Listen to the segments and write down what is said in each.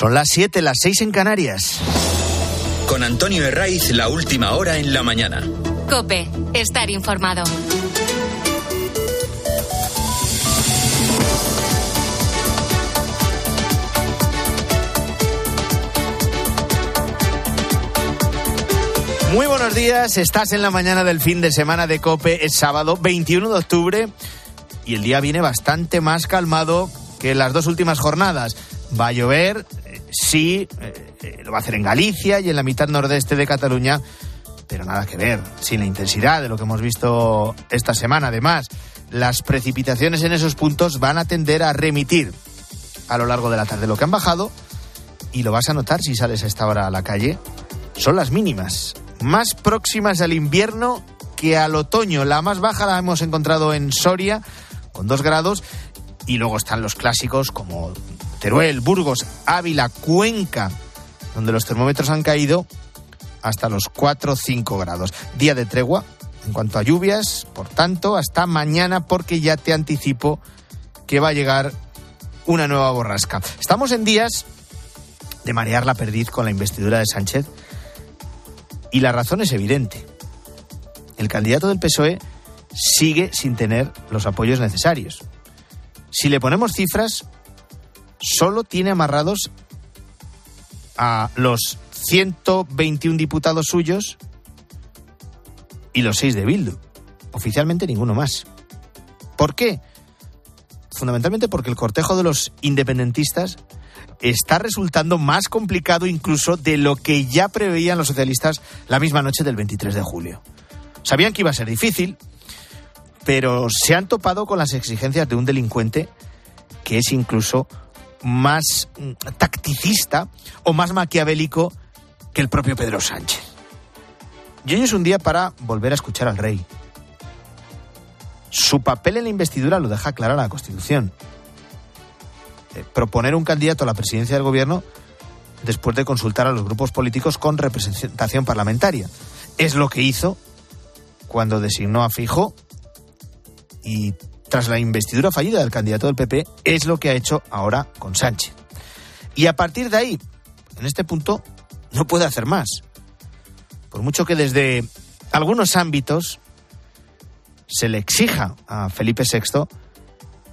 Son las 7, las 6 en Canarias. Con Antonio Herraiz, la última hora en la mañana. Cope, estar informado. Muy buenos días, estás en la mañana del fin de semana de Cope, es sábado 21 de octubre y el día viene bastante más calmado que las dos últimas jornadas. Va a llover, sí, eh, eh, lo va a hacer en Galicia y en la mitad nordeste de Cataluña, pero nada que ver, sin la intensidad de lo que hemos visto esta semana. Además, las precipitaciones en esos puntos van a tender a remitir a lo largo de la tarde. Lo que han bajado, y lo vas a notar si sales a esta hora a la calle, son las mínimas más próximas al invierno que al otoño. La más baja la hemos encontrado en Soria, con dos grados, y luego están los clásicos como Teruel, Burgos, Ávila, Cuenca, donde los termómetros han caído hasta los 4 o 5 grados. Día de tregua en cuanto a lluvias, por tanto, hasta mañana porque ya te anticipo que va a llegar una nueva borrasca. Estamos en días de marear la perdiz con la investidura de Sánchez y la razón es evidente. El candidato del PSOE sigue sin tener los apoyos necesarios. Si le ponemos cifras, solo tiene amarrados a los 121 diputados suyos y los seis de Bildu. Oficialmente ninguno más. ¿Por qué? Fundamentalmente porque el cortejo de los independentistas está resultando más complicado incluso de lo que ya preveían los socialistas la misma noche del 23 de julio. Sabían que iba a ser difícil, pero se han topado con las exigencias de un delincuente que es incluso más mm, tacticista o más maquiavélico que el propio Pedro Sánchez. Y hoy es un día para volver a escuchar al rey. Su papel en la investidura lo deja clara la Constitución. Eh, proponer un candidato a la presidencia del gobierno después de consultar a los grupos políticos con representación parlamentaria. Es lo que hizo cuando designó a Fijo y tras la investidura fallida del candidato del PP es lo que ha hecho ahora con Sánchez. Y a partir de ahí, en este punto, no puede hacer más. Por mucho que desde algunos ámbitos se le exija a Felipe VI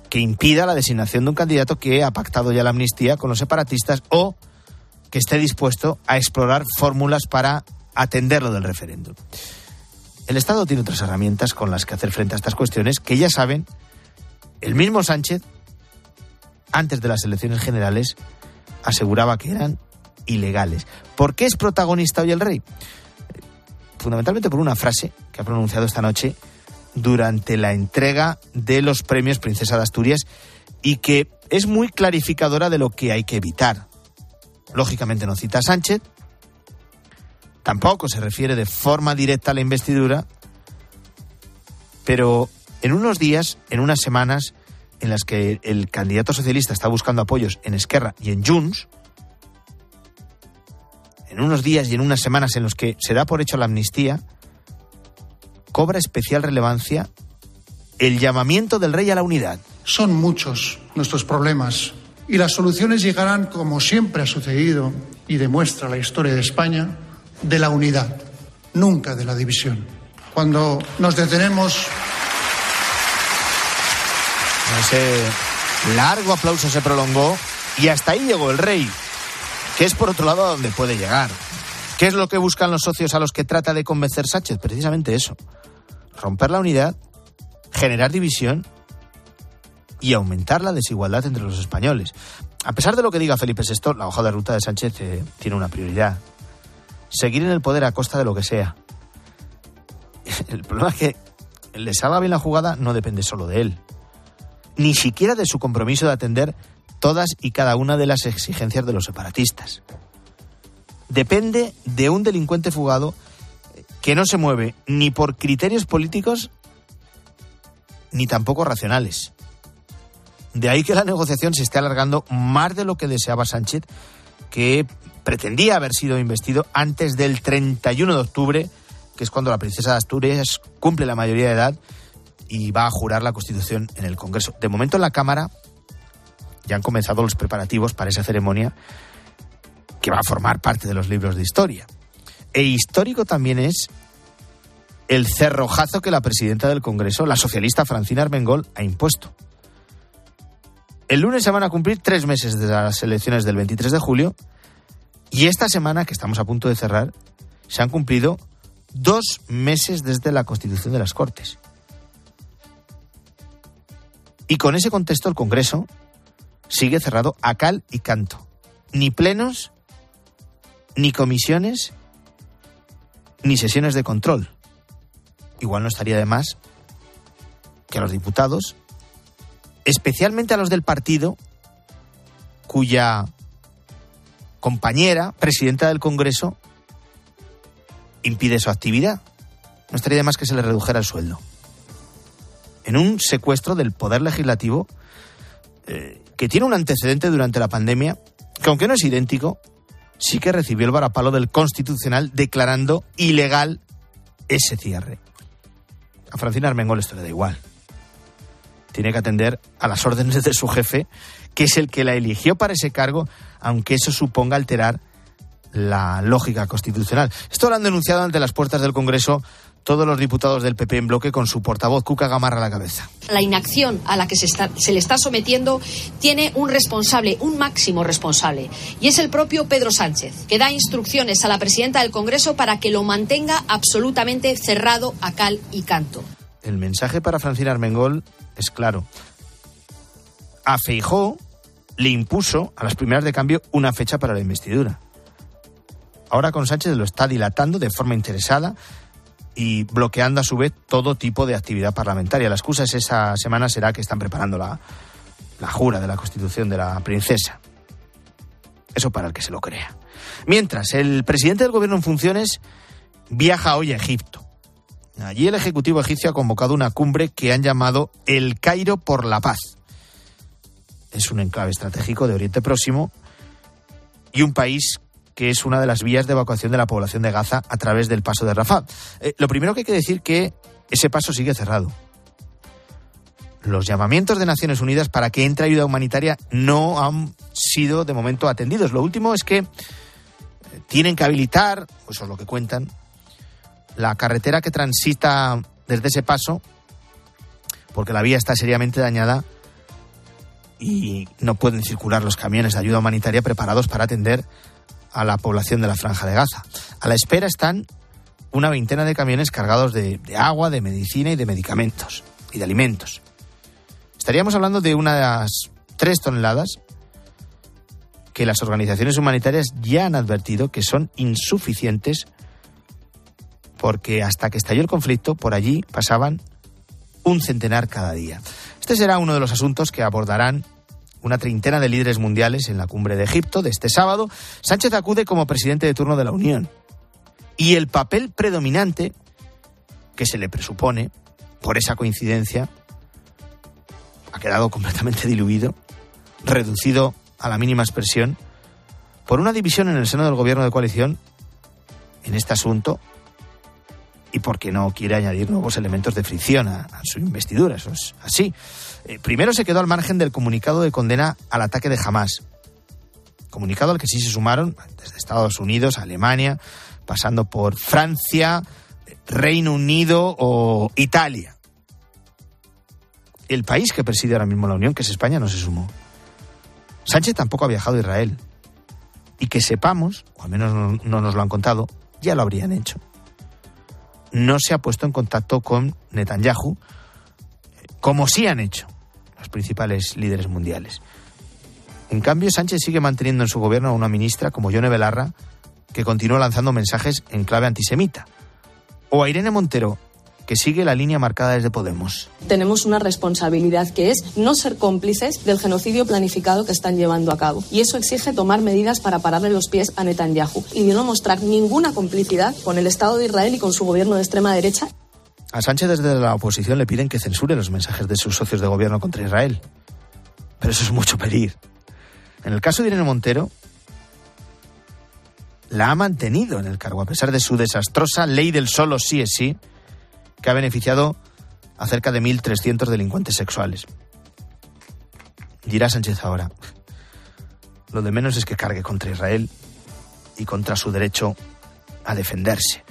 que impida la designación de un candidato que ha pactado ya la amnistía con los separatistas o que esté dispuesto a explorar fórmulas para atenderlo del referéndum. El Estado tiene otras herramientas con las que hacer frente a estas cuestiones que ya saben, el mismo Sánchez, antes de las elecciones generales, aseguraba que eran ilegales. ¿Por qué es protagonista hoy el rey? Fundamentalmente por una frase que ha pronunciado esta noche durante la entrega de los premios Princesa de Asturias y que es muy clarificadora de lo que hay que evitar. Lógicamente no cita a Sánchez, tampoco se refiere de forma directa a la investidura, pero en unos días, en unas semanas en las que el candidato socialista está buscando apoyos en Esquerra y en Junts, en unos días y en unas semanas en los que se da por hecho la amnistía, cobra especial relevancia el llamamiento del rey a la unidad. Son muchos nuestros problemas y las soluciones llegarán, como siempre ha sucedido y demuestra la historia de España, de la unidad, nunca de la división. Cuando nos detenemos. Ese largo aplauso se prolongó y hasta ahí llegó el rey, que es por otro lado a donde puede llegar. ¿Qué es lo que buscan los socios a los que trata de convencer Sánchez? Precisamente eso romper la unidad, generar división y aumentar la desigualdad entre los españoles. A pesar de lo que diga Felipe VI, la hoja de ruta de Sánchez eh, tiene una prioridad. Seguir en el poder a costa de lo que sea. El problema es que le salga bien la jugada no depende solo de él. Ni siquiera de su compromiso de atender todas y cada una de las exigencias de los separatistas. Depende de un delincuente fugado que no se mueve ni por criterios políticos ni tampoco racionales. De ahí que la negociación se esté alargando más de lo que deseaba Sánchez, que pretendía haber sido investido antes del 31 de octubre, que es cuando la princesa de Asturias cumple la mayoría de edad y va a jurar la Constitución en el Congreso. De momento en la Cámara ya han comenzado los preparativos para esa ceremonia que va a formar parte de los libros de historia. E histórico también es el cerrojazo que la presidenta del Congreso, la socialista Francina Armengol, ha impuesto. El lunes se van a cumplir tres meses de las elecciones del 23 de julio y esta semana, que estamos a punto de cerrar, se han cumplido dos meses desde la constitución de las Cortes. Y con ese contexto el Congreso sigue cerrado a cal y canto. Ni plenos, ni comisiones, ni sesiones de control. Igual no estaría de más que a los diputados, especialmente a los del partido cuya compañera, presidenta del Congreso, impide su actividad. No estaría de más que se le redujera el sueldo. En un secuestro del poder legislativo eh, que tiene un antecedente durante la pandemia, que aunque no es idéntico, sí que recibió el varapalo del Constitucional declarando ilegal ese cierre. A Francina Armengol esto le da igual. Tiene que atender a las órdenes de su jefe, que es el que la eligió para ese cargo, aunque eso suponga alterar la lógica constitucional. Esto lo han denunciado ante las puertas del Congreso todos los diputados del PP en bloque con su portavoz Cuca Gamarra a la cabeza. La inacción a la que se, está, se, le está sometiendo tiene un responsable, un máximo responsable, y es el propio Pedro Sánchez, que da instrucciones a la presidenta del Congreso para que lo mantenga absolutamente cerrado a cal y canto. El mensaje para Francina Armengol es claro. A Feijó le impuso a las primeras de cambio una fecha para la investidura. Ahora con Sánchez lo está dilatando de forma interesada y bloqueando a su vez todo tipo de actividad parlamentaria. La excusa es esa semana será que están preparando la, la jura de la Constitución de la princesa. Eso para el que se lo crea. Mientras, el presidente del gobierno en funciones viaja hoy a Egipto. Allí el Ejecutivo egipcio ha convocado una cumbre que han llamado El Cairo por la Paz. Es un enclave estratégico de Oriente Próximo y un país que es una de las vías de evacuación de la población de Gaza a través del paso de Rafah. Eh, lo primero que hay que decir que ese paso sigue cerrado. Los llamamientos de Naciones Unidas para que entre ayuda humanitaria no han sido de momento atendidos. Lo último es que tienen que habilitar, eso es lo que cuentan, la carretera que transita desde ese paso, porque la vía está seriamente dañada y no pueden circular los camiones de ayuda humanitaria preparados para atender a la población de la franja de Gaza. A la espera están una veintena de camiones cargados de, agua, de medicina y de medicamentos y de alimentos. Estaríamos hablando de unas tres toneladas que las organizaciones humanitarias ya han advertido que son insuficientes porque hasta que estalló el conflicto por allí pasaban un centenar cada día. Este será uno de los asuntos que abordarán una treintena de líderes mundiales en la cumbre de Egipto de este sábado. Sánchez acude como presidente de turno de la Unión. Y el papel predominante que se le presupone, por esa coincidencia, ha quedado completamente diluido, reducido a la mínima expresión, por una división en el seno del gobierno de coalición en este asunto y porque no quiere añadir nuevos elementos de fricción a, su investidura. Eso es así. Eh, primero se quedó al margen del comunicado de condena al ataque de Hamas. Comunicado al que sí se sumaron desde Estados Unidos, Alemania, pasando por Francia, Reino Unido o Italia. El país que preside ahora mismo la Unión, que es España, no se sumó. Sánchez tampoco ha viajado a Israel. Y que sepamos, o al menos no, no nos lo han contado, ya lo habrían hecho no se ha puesto en contacto con Netanyahu, como sí han hecho los principales líderes mundiales. En cambio, Sánchez sigue manteniendo en su gobierno a una ministra como Yone Belarra, que continúa lanzando mensajes en clave antisemita. O a Irene Montero, que sigue la línea marcada desde Podemos. Tenemos una responsabilidad que es no ser cómplices del genocidio planificado que están llevando a cabo. Y eso exige tomar medidas para pararle los pies a Netanyahu y no mostrar ninguna complicidad con el Estado de Israel y con su gobierno de extrema derecha. A Sánchez desde la oposición le piden que censure los mensajes de sus socios de gobierno contra Israel. Pero eso es mucho pedir. En el caso de Irene Montero, la ha mantenido en el cargo, a pesar de su desastrosa ley del solo sí es sí, que ha beneficiado a cerca de 1.300 delincuentes sexuales. Dirá Sánchez ahora, lo de menos es que cargue contra Israel y contra su derecho a defenderse.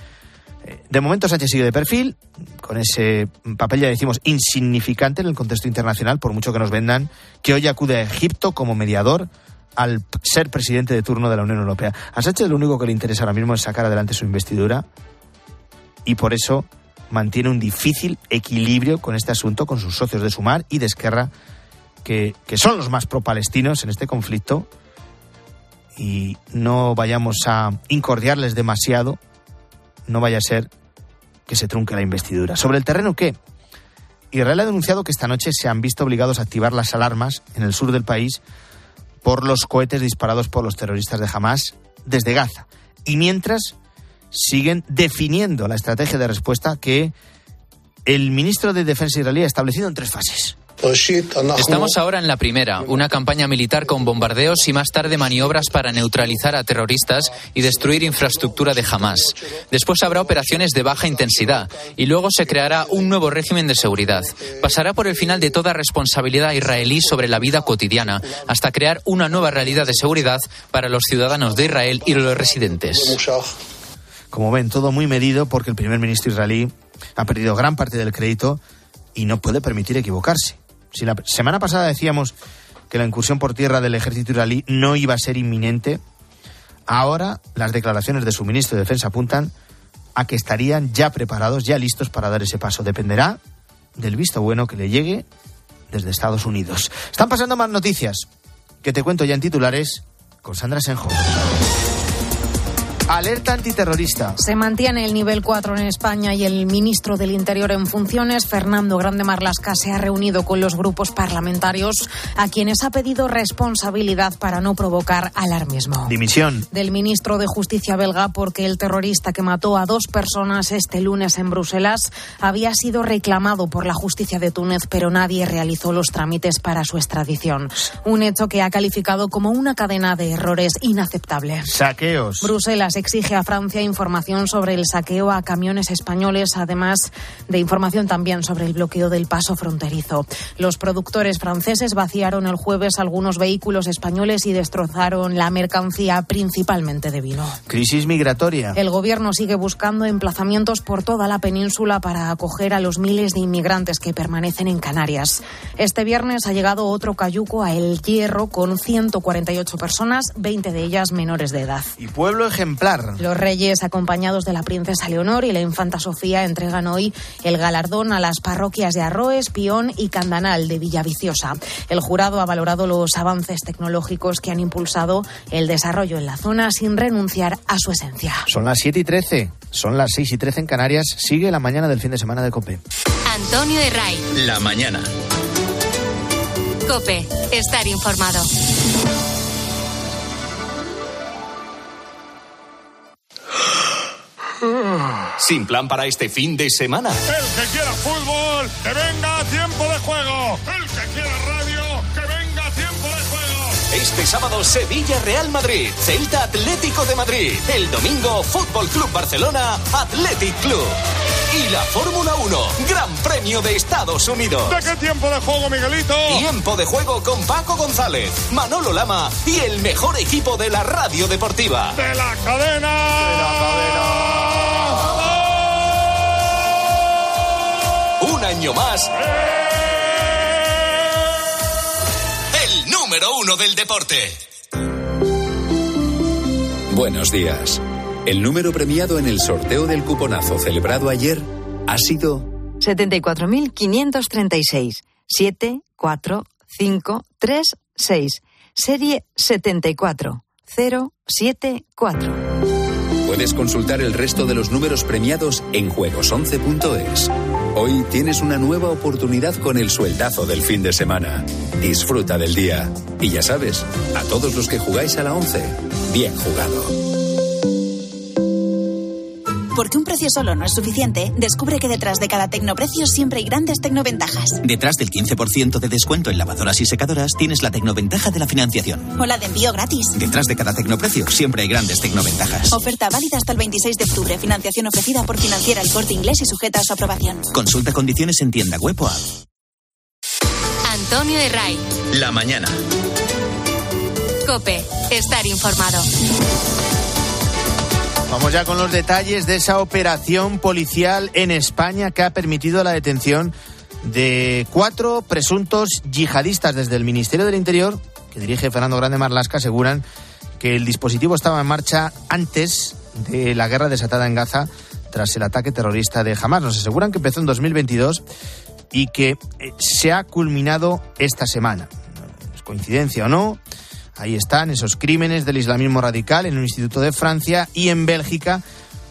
De momento Sánchez sigue de perfil, con ese papel ya decimos insignificante en el contexto internacional, por mucho que nos vendan, que hoy acude a Egipto como mediador al ser presidente de turno de la Unión Europea. A Sánchez lo único que le interesa ahora mismo es sacar adelante su investidura y por eso mantiene un difícil equilibrio con este asunto, con sus socios de Sumar y de Esquerra, que, que son los más pro-palestinos en este conflicto. Y no vayamos a incordiarles demasiado, no vaya a ser que se trunque la investidura. ¿Sobre el terreno qué? Israel ha denunciado que esta noche se han visto obligados a activar las alarmas en el sur del país por los cohetes disparados por los terroristas de Hamas desde Gaza. Y mientras siguen definiendo la estrategia de respuesta que el ministro de Defensa israelí ha establecido en tres fases. Estamos ahora en la primera, una campaña militar con bombardeos y más tarde maniobras para neutralizar a terroristas y destruir infraestructura de Hamas. Después habrá operaciones de baja intensidad y luego se creará un nuevo régimen de seguridad. Pasará por el final de toda responsabilidad israelí sobre la vida cotidiana hasta crear una nueva realidad de seguridad para los ciudadanos de Israel y los residentes. Como ven, todo muy medido porque el primer ministro israelí ha perdido gran parte del crédito y no puede permitir equivocarse. Si la semana pasada decíamos que la incursión por tierra del ejército israelí no iba a ser inminente, ahora las declaraciones de su ministro de Defensa apuntan a que estarían ya preparados, ya listos para dar ese paso. Dependerá del visto bueno que le llegue desde Estados Unidos. Están pasando más noticias que te cuento ya en titulares con Sandra Senjo. Alerta antiterrorista. Se mantiene el nivel 4 en España y el ministro del Interior en funciones, Fernando Grande Marlasca, se ha reunido con los grupos parlamentarios a quienes ha pedido responsabilidad para no provocar alarmismo. Dimisión. Del ministro de Justicia belga porque el terrorista que mató a dos personas este lunes en Bruselas había sido reclamado por la justicia de Túnez, pero nadie realizó los trámites para su extradición. Un hecho que ha calificado como una cadena de errores inaceptable. Saqueos. Bruselas exige a Francia información sobre el saqueo a camiones españoles, además de información también sobre el bloqueo del paso fronterizo. Los productores franceses vaciaron el jueves algunos vehículos españoles y destrozaron la mercancía, principalmente de vino. Crisis migratoria. El gobierno sigue buscando emplazamientos por toda la península para acoger a los miles de inmigrantes que permanecen en Canarias. Este viernes ha llegado otro cayuco a El Hierro con 148 personas, 20 de ellas menores de edad. Y pueblo ejemplar los reyes, acompañados de la princesa Leonor y la infanta Sofía, entregan hoy el galardón a las parroquias de Arroes, Pión y Candanal de Villaviciosa. El jurado ha valorado los avances tecnológicos que han impulsado el desarrollo en la zona sin renunciar a su esencia. Son las 7 y 13, son las 6 y 13 en Canarias. Sigue la mañana del fin de semana de COPE. Antonio Herray. La mañana. COPE, estar informado. Sin plan para este fin de semana. El que quiera fútbol, que venga a tiempo de juego. El que quiera radio, que venga a tiempo de juego. Este sábado Sevilla Real Madrid, Celta Atlético de Madrid. El domingo Fútbol Club Barcelona, Athletic Club. Y la Fórmula 1, Gran Premio de Estados Unidos. ¿De qué tiempo de juego, Miguelito? Tiempo de juego con Paco González, Manolo Lama y el mejor equipo de la radio deportiva. De la cadena. De la cadena. Año más. El número uno del deporte. Buenos días. El número premiado en el sorteo del cuponazo celebrado ayer ha sido 74.536. 7, 4, 5, 3, 6. Serie 74. 074. Puedes consultar el resto de los números premiados en juegos11.es. Hoy tienes una nueva oportunidad con el sueldazo del fin de semana. Disfruta del día. Y ya sabes, a todos los que jugáis a la 11, bien jugado. Porque un precio solo no es suficiente, descubre que detrás de cada tecnoprecio siempre hay grandes tecnoventajas. Detrás del 15% de descuento en lavadoras y secadoras tienes la tecnoventaja de la financiación. O la de envío gratis. Detrás de cada tecnoprecio siempre hay grandes tecnoventajas. Oferta válida hasta el 26 de octubre. Financiación ofrecida por Financiera El Corte Inglés y sujeta a su aprobación. Consulta condiciones en tienda web o app. Antonio Herray. La mañana. COPE, estar informado. Vamos ya con los detalles de esa operación policial en España que ha permitido la detención de cuatro presuntos yihadistas desde el Ministerio del Interior, que dirige Fernando Grande Marlasca, aseguran que el dispositivo estaba en marcha antes de la guerra desatada en Gaza tras el ataque terrorista de Hamas. Nos aseguran que empezó en 2022 y que eh, se ha culminado esta semana. ¿Es coincidencia o no? Ahí están esos crímenes del islamismo radical en un instituto de Francia y en Bélgica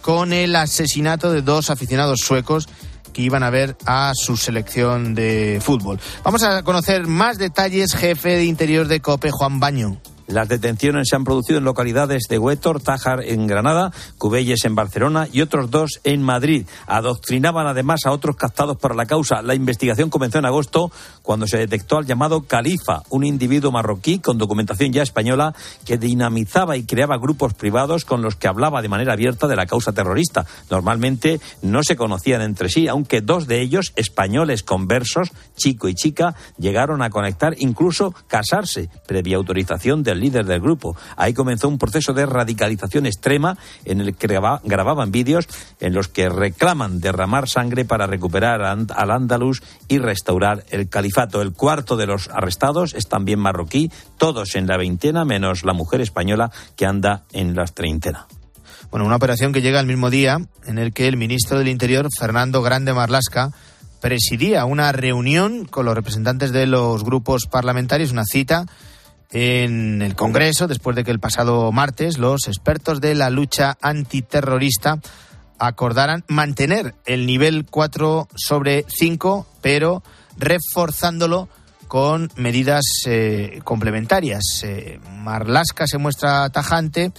con el asesinato de dos aficionados suecos que iban a ver a su selección de fútbol. Vamos a conocer más detalles, jefe de interior de COPE, Juan Baño. Las detenciones se han producido en localidades de Huétor, Tájar en Granada, Cubelles en Barcelona y otros dos en Madrid. Adoctrinaban además a otros captados por la causa. La investigación comenzó en agosto cuando se detectó al llamado Califa, un individuo marroquí con documentación ya española que dinamizaba y creaba grupos privados con los que hablaba de manera abierta de la causa terrorista. Normalmente no se conocían entre sí, aunque dos de ellos, españoles conversos, chico y chica, llegaron a conectar, incluso casarse, previa autorización del líder del grupo. Ahí comenzó un proceso de radicalización extrema en el que grababan vídeos en los que reclaman derramar sangre para recuperar al Andalus y restaurar el califato. El cuarto de los arrestados es también marroquí, todos en la veintena, menos la mujer española que anda en las treintena. Bueno, una operación que llega al mismo día en el que el ministro del Interior, Fernando Grande Marlasca, presidía una reunión con los representantes de los grupos parlamentarios, una cita en el Congreso después de que el pasado martes los expertos de la lucha antiterrorista acordaran mantener el nivel 4 sobre 5, pero reforzándolo con medidas eh, complementarias. Eh, Marlasca se muestra tajante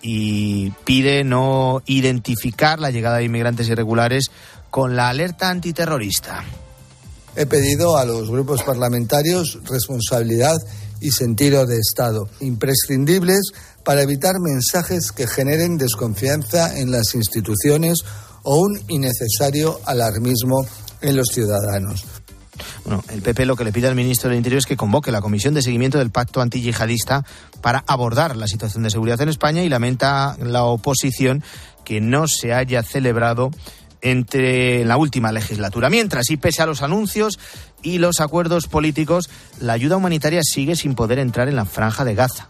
y pide no identificar la llegada de inmigrantes irregulares con la alerta antiterrorista. He pedido a los grupos parlamentarios responsabilidad y sentido de Estado, imprescindibles para evitar mensajes que generen desconfianza en las instituciones o un innecesario alarmismo en los ciudadanos. Bueno, el PP lo que le pide al ministro del Interior es que convoque la comisión de seguimiento del pacto antiyihadista para abordar la situación de seguridad en España y lamenta la oposición que no se haya celebrado entre la última legislatura. Mientras, y pese a los anuncios y los acuerdos políticos, la ayuda humanitaria sigue sin poder entrar en la franja de Gaza.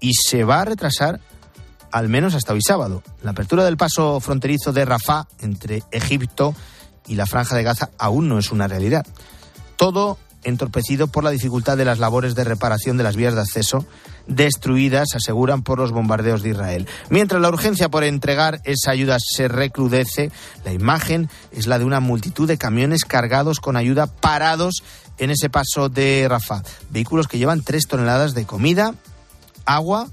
Y se va a retrasar al menos hasta hoy sábado. La apertura del paso fronterizo de Rafah entre Egipto y la franja de Gaza aún no es una realidad. Todo entorpecido por la dificultad de las labores de reparación de las vías de acceso destruidas, aseguran, por los bombardeos de Israel. Mientras la urgencia por entregar esa ayuda se recrudece, la imagen es la de una multitud de camiones cargados con ayuda parados en ese paso de Rafah. Vehículos que llevan tres toneladas de comida, agua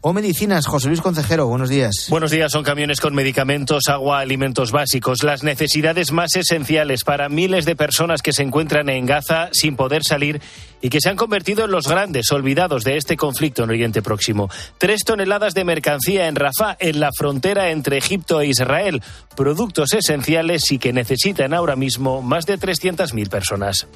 o medicinas. José Luis Concejero, buenos días. Buenos días, son camiones con medicamentos, agua, alimentos básicos, las necesidades más esenciales para miles de personas que se encuentran en Gaza sin poder salir y que se han convertido en los grandes olvidados de este conflicto en Oriente Próximo. Tres toneladas de mercancía en Rafah, en la frontera entre Egipto e Israel, productos esenciales y que necesitan ahora mismo más de 300.000 personas.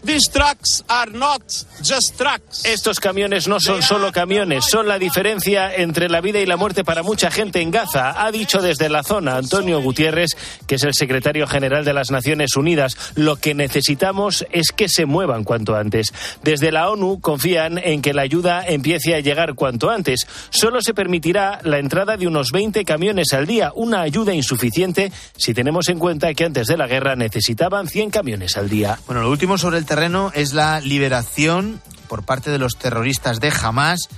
Estos camiones no son solo camiones, son la diferencia entre entre la vida y la muerte para mucha gente en Gaza, ha dicho desde la zona Antonio Gutiérrez, que es el secretario general de las Naciones Unidas. Lo que necesitamos es que se muevan cuanto antes. Desde la ONU confían en que la ayuda empiece a llegar cuanto antes. Solo se permitirá la entrada de unos 20 camiones al día, una ayuda insuficiente si tenemos en cuenta que antes de la guerra necesitaban 100 camiones al día. Bueno, lo último sobre el terreno es la liberación por parte de los terroristas de Hamas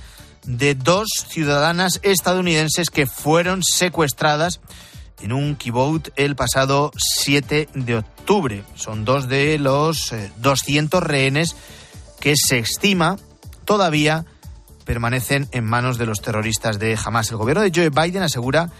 de dos ciudadanas estadounidenses que fueron secuestradas en un kibbutz el pasado 7 de octubre. Son dos de los 200 eh, rehenes que se estima todavía permanecen en manos de los terroristas de Hamas. El gobierno de Joe Biden asegura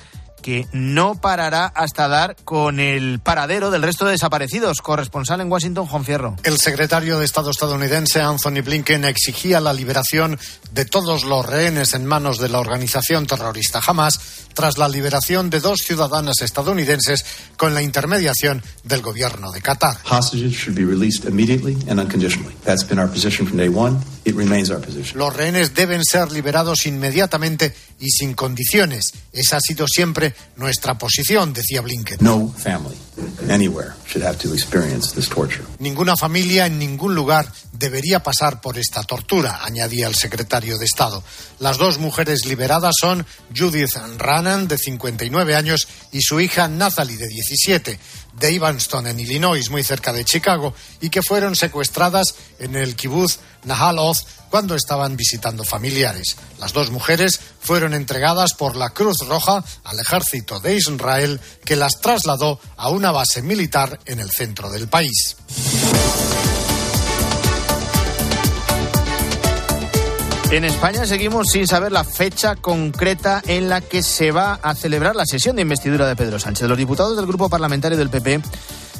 que no parará hasta dar con el paradero del resto de desaparecidos. Corresponsal en Washington, Juan Fierro. El secretario de Estado estadounidense, Anthony Blinken, exigía la liberación de todos los rehenes en manos de la organización terrorista Hamas tras la liberación de dos ciudadanas estadounidenses con la intermediación del gobierno de Qatar. Los rehenes deben ser liberados inmediatamente y sin condiciones. Esa ha sido siempre nuestra posición, decía Blinken. No family anywhere should have to experience this torture. Ninguna familia en ningún lugar debería pasar por esta tortura, añadía el secretario de Estado. Las dos mujeres liberadas son Judith De 59 años, y su hija Nathalie, de 17, de Evanston, en Illinois, muy cerca de Chicago, y que fueron secuestradas en el kibbutz Nahal Oz cuando estaban visitando familiares. Las dos mujeres fueron entregadas por la Cruz Roja al ejército de Israel, que las trasladó a una base militar en el centro del país. En España seguimos sin saber la fecha concreta en la que se va a celebrar la sesión de investidura de Pedro Sánchez. Los diputados del grupo parlamentario del PP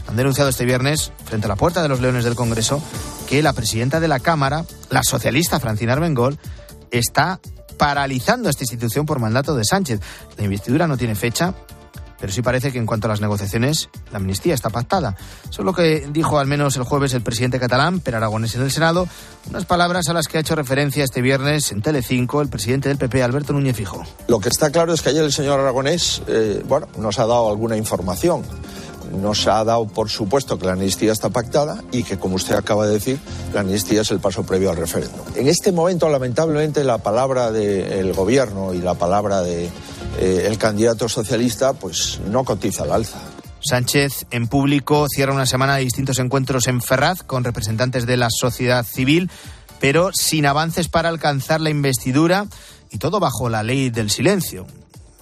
han denunciado este viernes, frente a la puerta de los Leones del Congreso, que la presidenta de la Cámara, la socialista Francina Armengol, está paralizando esta institución por mandato de Sánchez. La investidura no tiene fecha pero sí parece que en cuanto a las negociaciones, la amnistía está pactada. Eso es lo que dijo al menos el jueves el presidente catalán, Per Aragonés, en el Senado, unas palabras a las que ha hecho referencia este viernes en Telecinco el presidente del PP, Alberto Núñez Fijo. Lo que está claro es que ayer el señor Aragonés, eh, bueno, nos ha dado alguna información nos ha dado por supuesto que la amnistía está pactada y que, como usted acaba de decir, la amnistía es el paso previo al referéndum. En este momento, lamentablemente, la palabra del gobierno y la palabra del de, eh, candidato socialista pues no cotiza al alza. Sánchez en público cierra una semana de distintos encuentros en Ferraz con representantes de la sociedad civil, pero sin avances para alcanzar la investidura y todo bajo la ley del silencio.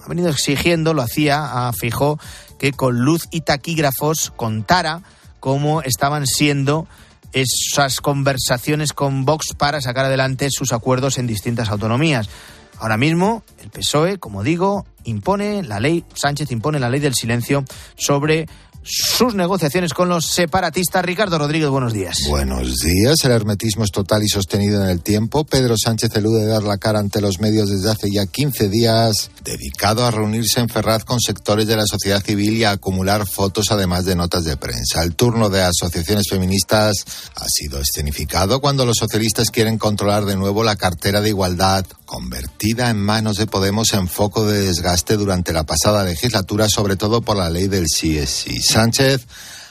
Ha venido exigiendo, lo hacía a Fijó, que con luz y taquígrafos contara cómo estaban siendo esas conversaciones con Vox para sacar adelante sus acuerdos en distintas autonomías. Ahora mismo, el PSOE, como digo, impone la ley, Sánchez impone la ley del silencio sobre sus negociaciones con los separatistas. Ricardo Rodríguez, buenos días. Buenos días. El hermetismo es total y sostenido en el tiempo. Pedro Sánchez elude dar la cara ante los medios desde hace ya 15 días, dedicado a reunirse en Ferraz con sectores de la sociedad civil y a acumular fotos además de notas de prensa. El turno de asociaciones feministas ha sido escenificado cuando los socialistas quieren controlar de nuevo la cartera de igualdad convertida en manos de Podemos en foco de desgaste durante la pasada legislatura, sobre todo por la ley del sí. Sánchez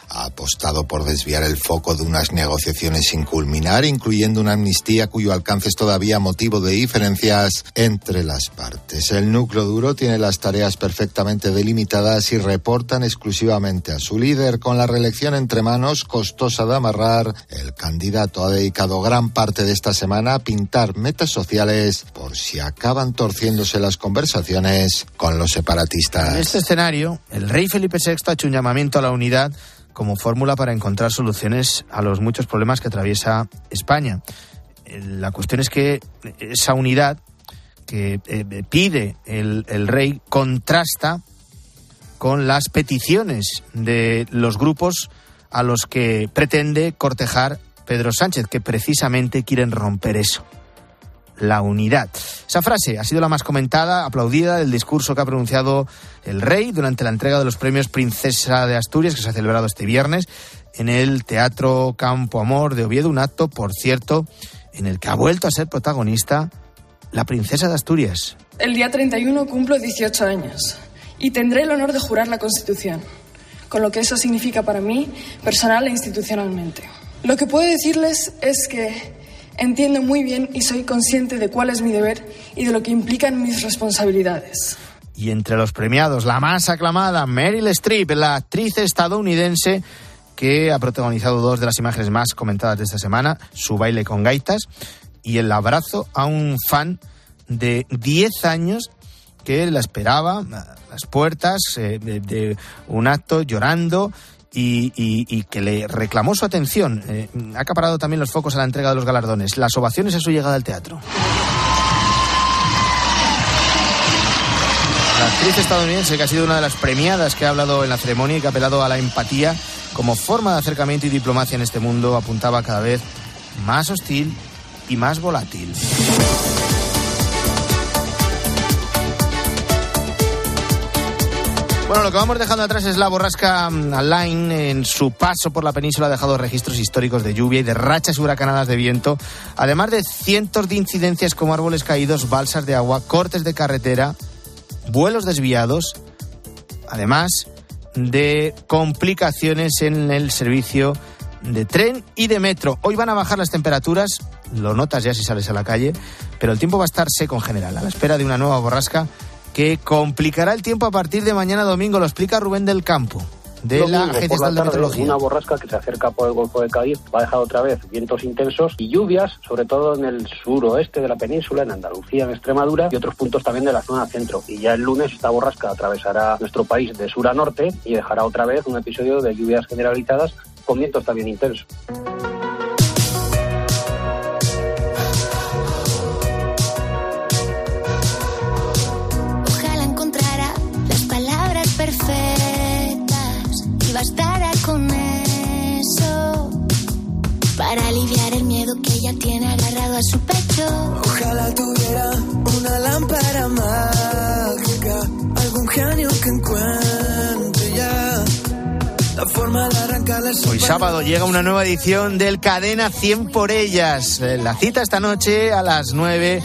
ha apostado por desviar el foco de unas negociaciones sin culminar, incluyendo una amnistía cuyo alcance es todavía motivo de diferencias entre las partes. El núcleo duro tiene las tareas perfectamente delimitadas y reportan exclusivamente a su líder. Con la reelección entre manos, costosa de amarrar, el candidato ha dedicado gran parte de esta semana a pintar metas sociales por si acaban torciéndose las conversaciones con los separatistas. En este escenario, el rey Felipe VI ha hecho un llamamiento a la unidad como fórmula para encontrar soluciones a los muchos problemas que atraviesa España. Eh, la cuestión es que esa unidad que eh, pide el, el rey contrasta con las peticiones de los grupos a los que pretende cortejar Pedro Sánchez, que precisamente quieren romper eso la unidad. Esa frase ha sido la más comentada, aplaudida del discurso que ha pronunciado el rey durante la entrega de los premios Princesa de Asturias, que se ha celebrado este viernes en el Teatro Campo Amor de Oviedo, un acto, por cierto, en el que ha vuelto a ser protagonista la Princesa de Asturias. El día 31 cumplo 18 años y tendré el honor de jurar la Constitución, con lo que eso significa para mí, personal e institucionalmente. Lo que puedo decirles es que Entiendo muy bien y soy consciente de cuál es mi deber y de lo que implican mis responsabilidades. Y entre los premiados, la más aclamada, Meryl Streep, la actriz estadounidense que ha protagonizado dos de las imágenes más comentadas de esta semana, su baile con gaitas y el abrazo a un fan de 10 años que la esperaba a las puertas eh, de un acto llorando y, que le reclamó su atención. Eh, ha acaparado también los focos a la entrega de los galardones, las ovaciones a su llegada al teatro. La actriz estadounidense, que ha sido una de las premiadas que ha hablado en la ceremonia y que ha apelado a la empatía como forma de acercamiento y diplomacia en este mundo, apuntaba cada vez más hostil y más volátil. Bueno, lo que vamos dejando atrás es la borrasca mm, Line. En su paso por la península ha dejado registros históricos de lluvia y de rachas huracanadas de viento, además de cientos de incidencias como árboles caídos, balsas de agua, cortes de carretera, vuelos desviados, además de complicaciones en el servicio de tren y de metro. Hoy van a bajar las temperaturas, lo notas ya si sales a la calle, pero el tiempo va a estar seco en general, a la espera de una nueva borrasca que complicará el tiempo a partir de mañana domingo. Lo explica Rubén del Campo de la Domingo Agencia por la de tarde, Meteorología. Una borrasca que se acerca por el Golfo de Cádiz va a dejar otra vez vientos intensos y lluvias, sobre todo en el suroeste de la península, en Andalucía, en Extremadura y otros puntos también de la zona centro. Y ya el lunes esta borrasca atravesará nuestro país de sur a norte y dejará otra vez un episodio de lluvias generalizadas con vientos también intensos. Para aliviar el miedo que ella tiene agarrado a su pecho. Ojalá tuviera una lámpara mágica, algún genio que encuentre ya la forma de arrancarle Hoy sábado llega una nueva edición del Cadena 100 por ellas. Eh, La cita esta noche a las 9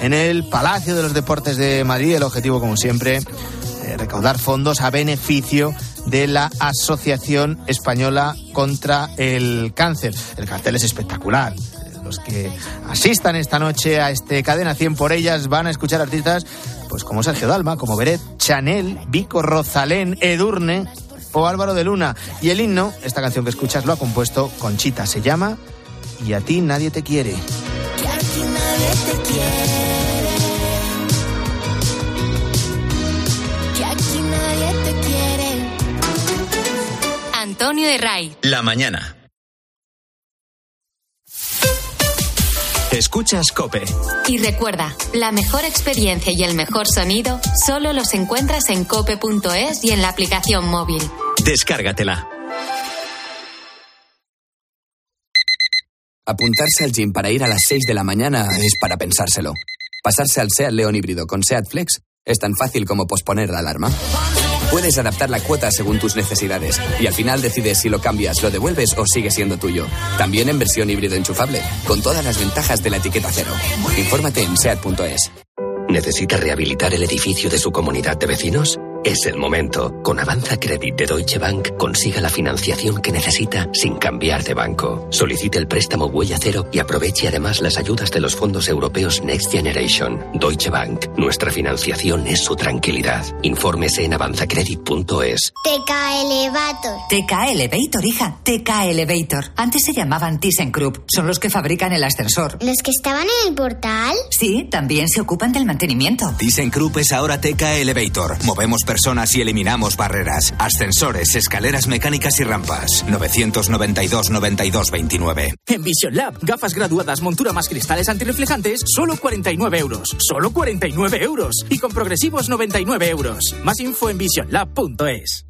en el Palacio de los Deportes de Madrid. El objetivo, como siempre, eh, recaudar fondos a beneficio de la Asociación Española contra el Cáncer. El cartel es espectacular. Los que asistan esta noche a este Cadena 100 por ellas van a escuchar artistas pues como Sergio Dalma, como Beret, Chanel, Vico Rosalén, Edurne o Álvaro de Luna. Y el himno, esta canción que escuchas, lo ha compuesto Conchita. Se llama Y a ti nadie te quiere. Que aquí nadie te quiere. Antonio de Ray. La mañana. Escuchas Cope. Y recuerda, la mejor experiencia y el mejor sonido solo los encuentras en cope.es y en la aplicación móvil. Descárgatela. Apuntarse al gym para ir a las 6 de la mañana es para pensárselo. Pasarse al SEAT León híbrido con SEAT Flex es tan fácil como posponer la alarma. Puedes adaptar la cuota según tus necesidades y al final decides si lo cambias, lo devuelves o sigue siendo tuyo. También en versión híbrido enchufable, con todas las ventajas de la etiqueta cero. Infórmate en SEAT.es. ¿Necesita rehabilitar el edificio de su comunidad de vecinos? Es el momento. Con Avanza Credit de Deutsche Bank consiga la financiación que necesita sin cambiar de banco. Solicite el préstamo Huella Cero y aproveche además las ayudas de los fondos europeos Next Generation. Deutsche Bank. Nuestra financiación es su tranquilidad. Infórmese en avanzacredit.es. TK Elevator. TK Elevator, hija. TK Elevator. Antes se llamaban ThyssenKrupp. Son los que fabrican el ascensor. ¿Los que estaban en el portal? Sí, también se ocupan del mantenimiento. ThyssenKrupp es ahora TK Elevator. Movemos personas y eliminamos barreras. Ascensores, escaleras mecánicas y rampas. 992 92 29. En Vision Lab, gafas graduadas, montura más cristales antirreflejantes, solo 49 euros. Solo 49 euros. Y con progresivos 99 euros. Más info en visionlab.es.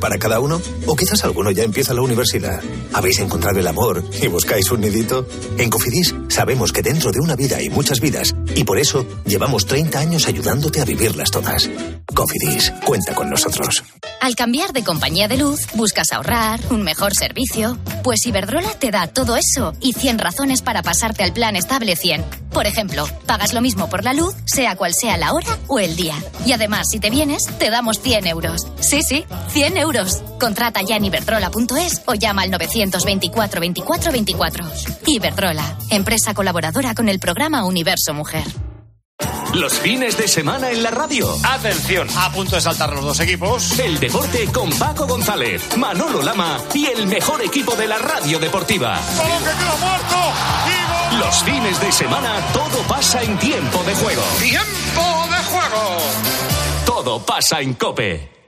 para cada uno? ¿O quizás alguno ya empieza la universidad? ¿Habéis encontrado el amor y buscáis un nidito? En Cofidis sabemos que dentro de una vida hay muchas vidas y por eso llevamos 30 años ayudándote a vivirlas todas. Cofidis, cuenta con nosotros. Al cambiar de compañía de luz, buscas ahorrar, un mejor servicio. Pues Iberdrola te da todo eso y 100 razones para pasarte al plan estable 100. Por ejemplo, pagas lo mismo por la luz, sea cual sea la hora o el día. Y además, si te vienes, te damos 100 euros. Sí, sí, 100 euros. Contrata ya en iberdrola.es o llama al 924 24 24. Iberdrola, empresa colaboradora con el programa Universo Mujer. Los fines de semana en la radio. Atención. A punto de saltar los dos equipos. El deporte con Paco González, Manolo Lama y el mejor equipo de la radio deportiva. ¡Balón que queda muerto! Los fines de semana todo pasa en tiempo de juego. ¡Tiempo de juego! todo pasa en Cope.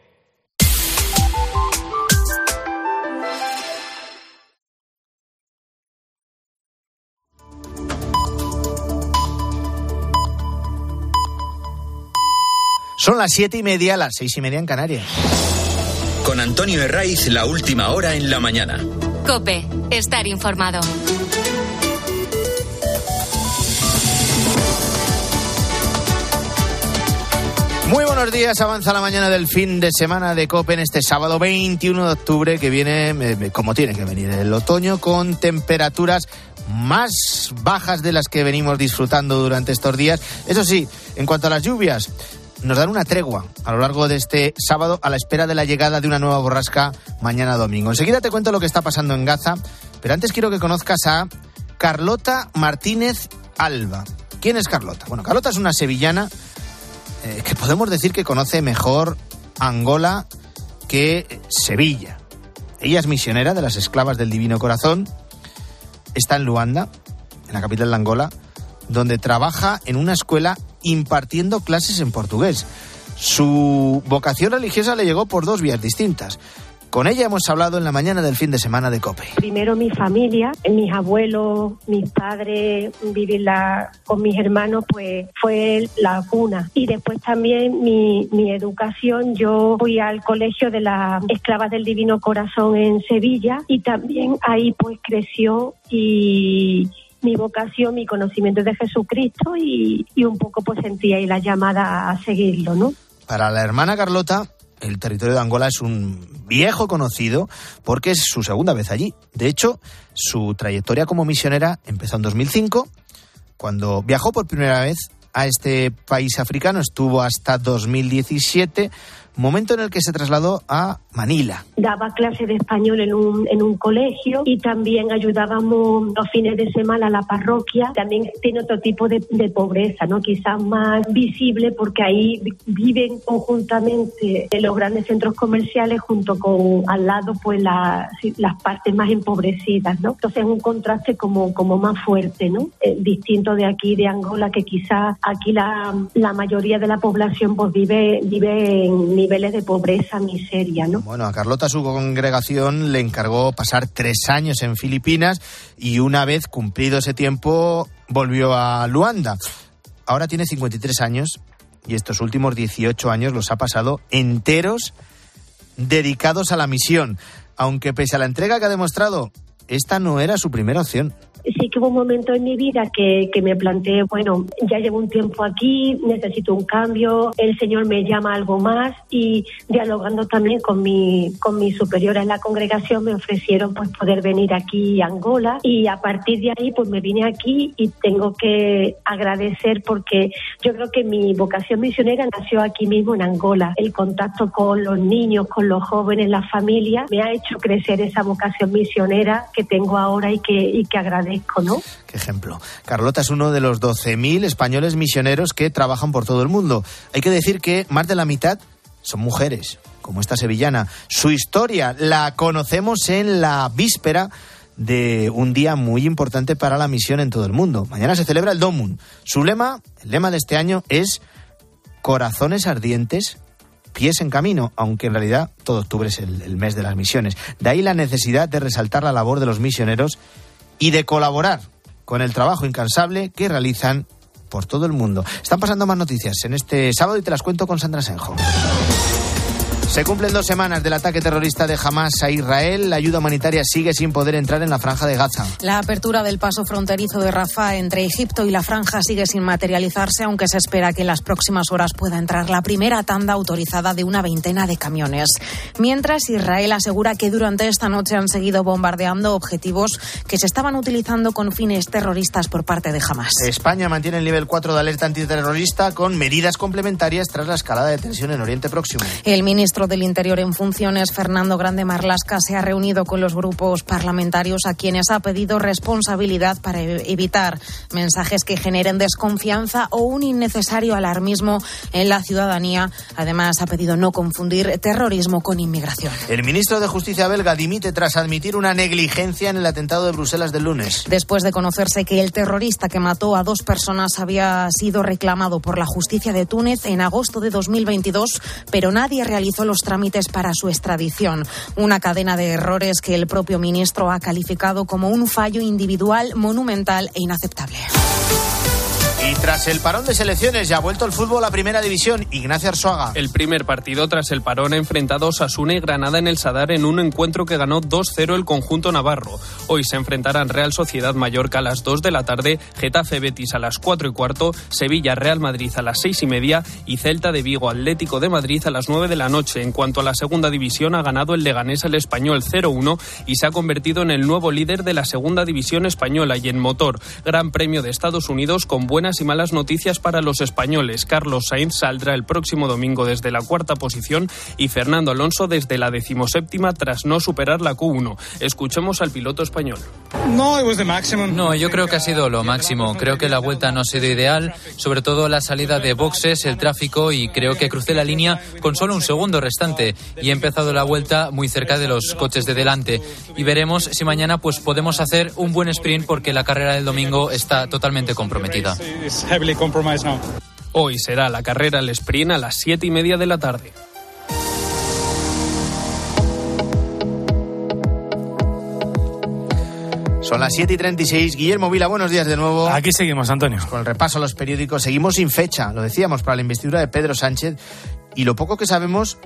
Son las siete y media, las seis y media en Canarias. Con Antonio Herraiz, la última hora en la mañana. Cope, estar informado. Muy buenos días, avanza la mañana del fin de semana de COPE en este sábado 21 de octubre que viene, eh, como tiene que venir, el otoño con temperaturas más bajas de las que venimos disfrutando durante estos días. Eso sí, en cuanto a las lluvias, nos dan una tregua a lo largo de este sábado a la espera de la llegada de una nueva borrasca mañana domingo. Enseguida te cuento lo que está pasando en Gaza, pero antes quiero que conozcas a Carlota Martínez Alba. ¿Quién es Carlota? Bueno, Carlota es una sevillana eh, que podemos decir que conoce mejor Angola que Sevilla. Ella es misionera de las esclavas del Divino Corazón, está en Luanda, en la capital de Angola, donde trabaja en una escuela impartiendo clases en portugués. Su vocación religiosa le llegó por dos vías distintas. Con ella hemos hablado en la mañana del fin de semana de COPE. Primero mi familia, mis abuelos, mis padres, vivir la, con mis hermanos, pues fue la cuna. Y después también mi, mi educación, yo fui al colegio de las esclavas del Divino Corazón en Sevilla y también ahí pues creció y mi vocación, mi conocimiento de Jesucristo y, y un poco pues sentía ahí la llamada a seguirlo, ¿no? Para la hermana Carlota, el territorio de Angola es un viejo conocido porque es su segunda vez allí. De hecho, su trayectoria como misionera empezó en 2005, cuando viajó por primera vez a este país africano, estuvo hasta 2017 momento en el que se trasladó a Manila. Daba clase de español en un, en un colegio y también ayudábamos los fines de semana a la parroquia. También tiene otro tipo de, de pobreza, ¿no? quizás más visible porque ahí viven conjuntamente en los grandes centros comerciales junto con al lado pues la, las partes más empobrecidas. ¿no? Entonces es un contraste como, como más fuerte, ¿no? Eh, distinto de aquí, de Angola, que quizás aquí la, la mayoría de la población pues vive, vive en niveles de pobreza, miseria, ¿no? Bueno, a Carlota su congregación le encargó pasar tres años en Filipinas y una vez cumplido ese tiempo volvió a Luanda. Ahora tiene 53 años y estos últimos 18 años los ha pasado enteros dedicados a la misión. Aunque pese a la entrega que ha demostrado, esta no era su primera opción sí que hubo un momento en mi vida que, que, me planteé, bueno, ya llevo un tiempo aquí, necesito un cambio, el Señor me llama algo más y dialogando también con mi, con mi superiora en la congregación me ofrecieron pues poder venir aquí a Angola y a partir de ahí pues me vine aquí y tengo que agradecer porque yo creo que mi vocación misionera nació aquí mismo en Angola. El contacto con los niños, con los jóvenes, la familia, me ha hecho crecer esa vocación misionera que tengo ahora y que, y que agradezco. Qué ejemplo. Carlota es uno de los 12.000 españoles misioneros que trabajan por todo el mundo. Hay que decir que más de la mitad son mujeres, como esta sevillana. Su historia la conocemos en la víspera de un día muy importante para la misión en todo el mundo. Mañana se celebra el Domun. Su lema, el lema de este año es Corazones ardientes, pies en camino, aunque en realidad todo octubre es el mes de las misiones. De ahí la necesidad de resaltar la labor de los misioneros y de colaborar con el trabajo incansable que realizan por todo el mundo. Están pasando más noticias en este sábado y te las cuento con Sandra Senjo. Se cumplen dos semanas del ataque terrorista de Hamas a Israel. La ayuda humanitaria sigue sin poder entrar en la franja de Gaza. La apertura del paso fronterizo de Rafah entre Egipto y la franja sigue sin materializarse, aunque se espera que en las próximas horas pueda entrar la primera tanda autorizada de una veintena de camiones. Mientras, Israel asegura que durante esta noche han seguido bombardeando objetivos que se estaban utilizando con fines terroristas por parte de Hamas. España mantiene el nivel 4 de alerta antiterrorista con medidas complementarias tras la escalada de tensión en Oriente Próximo. El ministro ministro del Interior en funciones, Fernando Grande Marlasca, se ha reunido con los grupos parlamentarios a quienes ha pedido responsabilidad para e-, evitar mensajes que generen desconfianza o un innecesario alarmismo en la ciudadanía. Además, ha pedido no confundir terrorismo con inmigración. El ministro de Justicia belga dimite tras admitir una negligencia en el atentado de Bruselas del lunes. Después de conocerse que el terrorista que mató a dos personas había sido reclamado por la justicia de Túnez en agosto de 2022, pero nadie realizó los trámites para su extradición. Una cadena de errores que el propio ministro ha calificado como un fallo individual monumental e inaceptable. Y tras el parón de selecciones ya ha vuelto el fútbol a primera división. Ignacio Arzuaga. El primer partido tras el parón ha enfrentado Sasuna y Granada en el Sadar en un encuentro que ganó 2-0 el conjunto navarro. Hoy se enfrentarán Real Sociedad Mallorca a las 2 de la tarde, Getafe Betis a las 4 y cuarto, Sevilla Real Madrid a las 6 y media y Celta de Vigo Atlético de Madrid a las 9 de la noche. En cuanto a la segunda división ha ganado el Leganés el español 0-1 y se ha convertido en el nuevo líder de la segunda división española y en motor. Gran premio de Estados Unidos con buenas y malas noticias para los españoles. Carlos Sainz saldrá el próximo domingo desde la cuarta posición y Fernando Alonso desde la decimoséptima tras no superar la Q1. Escuchemos al piloto español. No, yo creo que ha sido lo máximo. Creo que la vuelta no ha sido ideal, sobre todo la salida de boxes, el tráfico y creo que crucé la línea con solo un segundo restante y he empezado la vuelta muy cerca de los coches de delante. Y veremos si mañana pues podemos hacer un buen sprint porque la carrera del domingo está totalmente comprometida. Hoy será la carrera al sprint a las siete y media de la tarde. Son las 7 y 36. Guillermo Vila, buenos días de nuevo. Aquí seguimos, Antonio. Con el repaso a los periódicos, seguimos sin fecha, lo decíamos, para la investidura de Pedro Sánchez. Y lo poco que sabemos,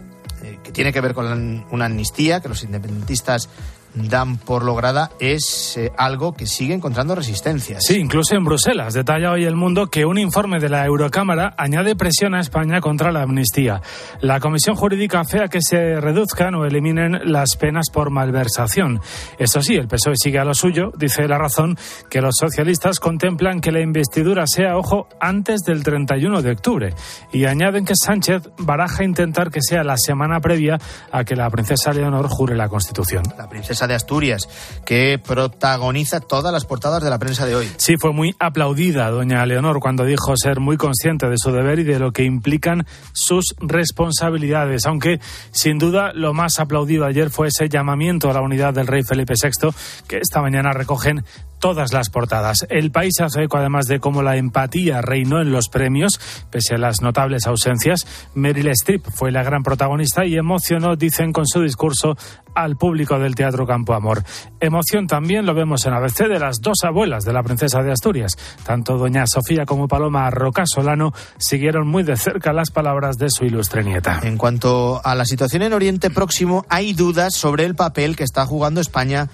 eh, que tiene que ver con una amnistía que los independentistas dan por lograda es eh, algo que sigue encontrando resistencias. Sí, incluso en Bruselas. Detalla hoy el mundo que un informe de la Eurocámara añade presión a España contra la amnistía. La Comisión Jurídica fea que se reduzcan o eliminen las penas por malversación. Eso sí, el PSOE sigue a lo suyo. Dice la razón que los socialistas contemplan que la investidura sea, ojo, antes del 31 de octubre. Y añaden que Sánchez baraja intentar que sea la semana previa a que la princesa Leonor jure la Constitución. La princesa de Asturias, que protagoniza todas las portadas de la prensa de hoy. Sí, fue muy aplaudida doña Leonor cuando dijo ser muy consciente de su deber y de lo que implican sus responsabilidades, aunque sin duda lo más aplaudido ayer fue ese llamamiento a la unidad del rey Felipe VI, que esta mañana recogen todas las portadas. El país hace eco además de cómo la empatía reinó en los premios, pese a las notables ausencias. Meryl Streep fue la gran protagonista y emocionó, dicen con su discurso, al público del Teatro Campo Amor. Emoción también lo vemos en ABC de las dos abuelas de la princesa de Asturias. Tanto doña Sofía como Paloma Roca Solano siguieron muy de cerca las palabras de su ilustre nieta. En cuanto a la situación en Oriente Próximo, hay dudas sobre el papel que está jugando España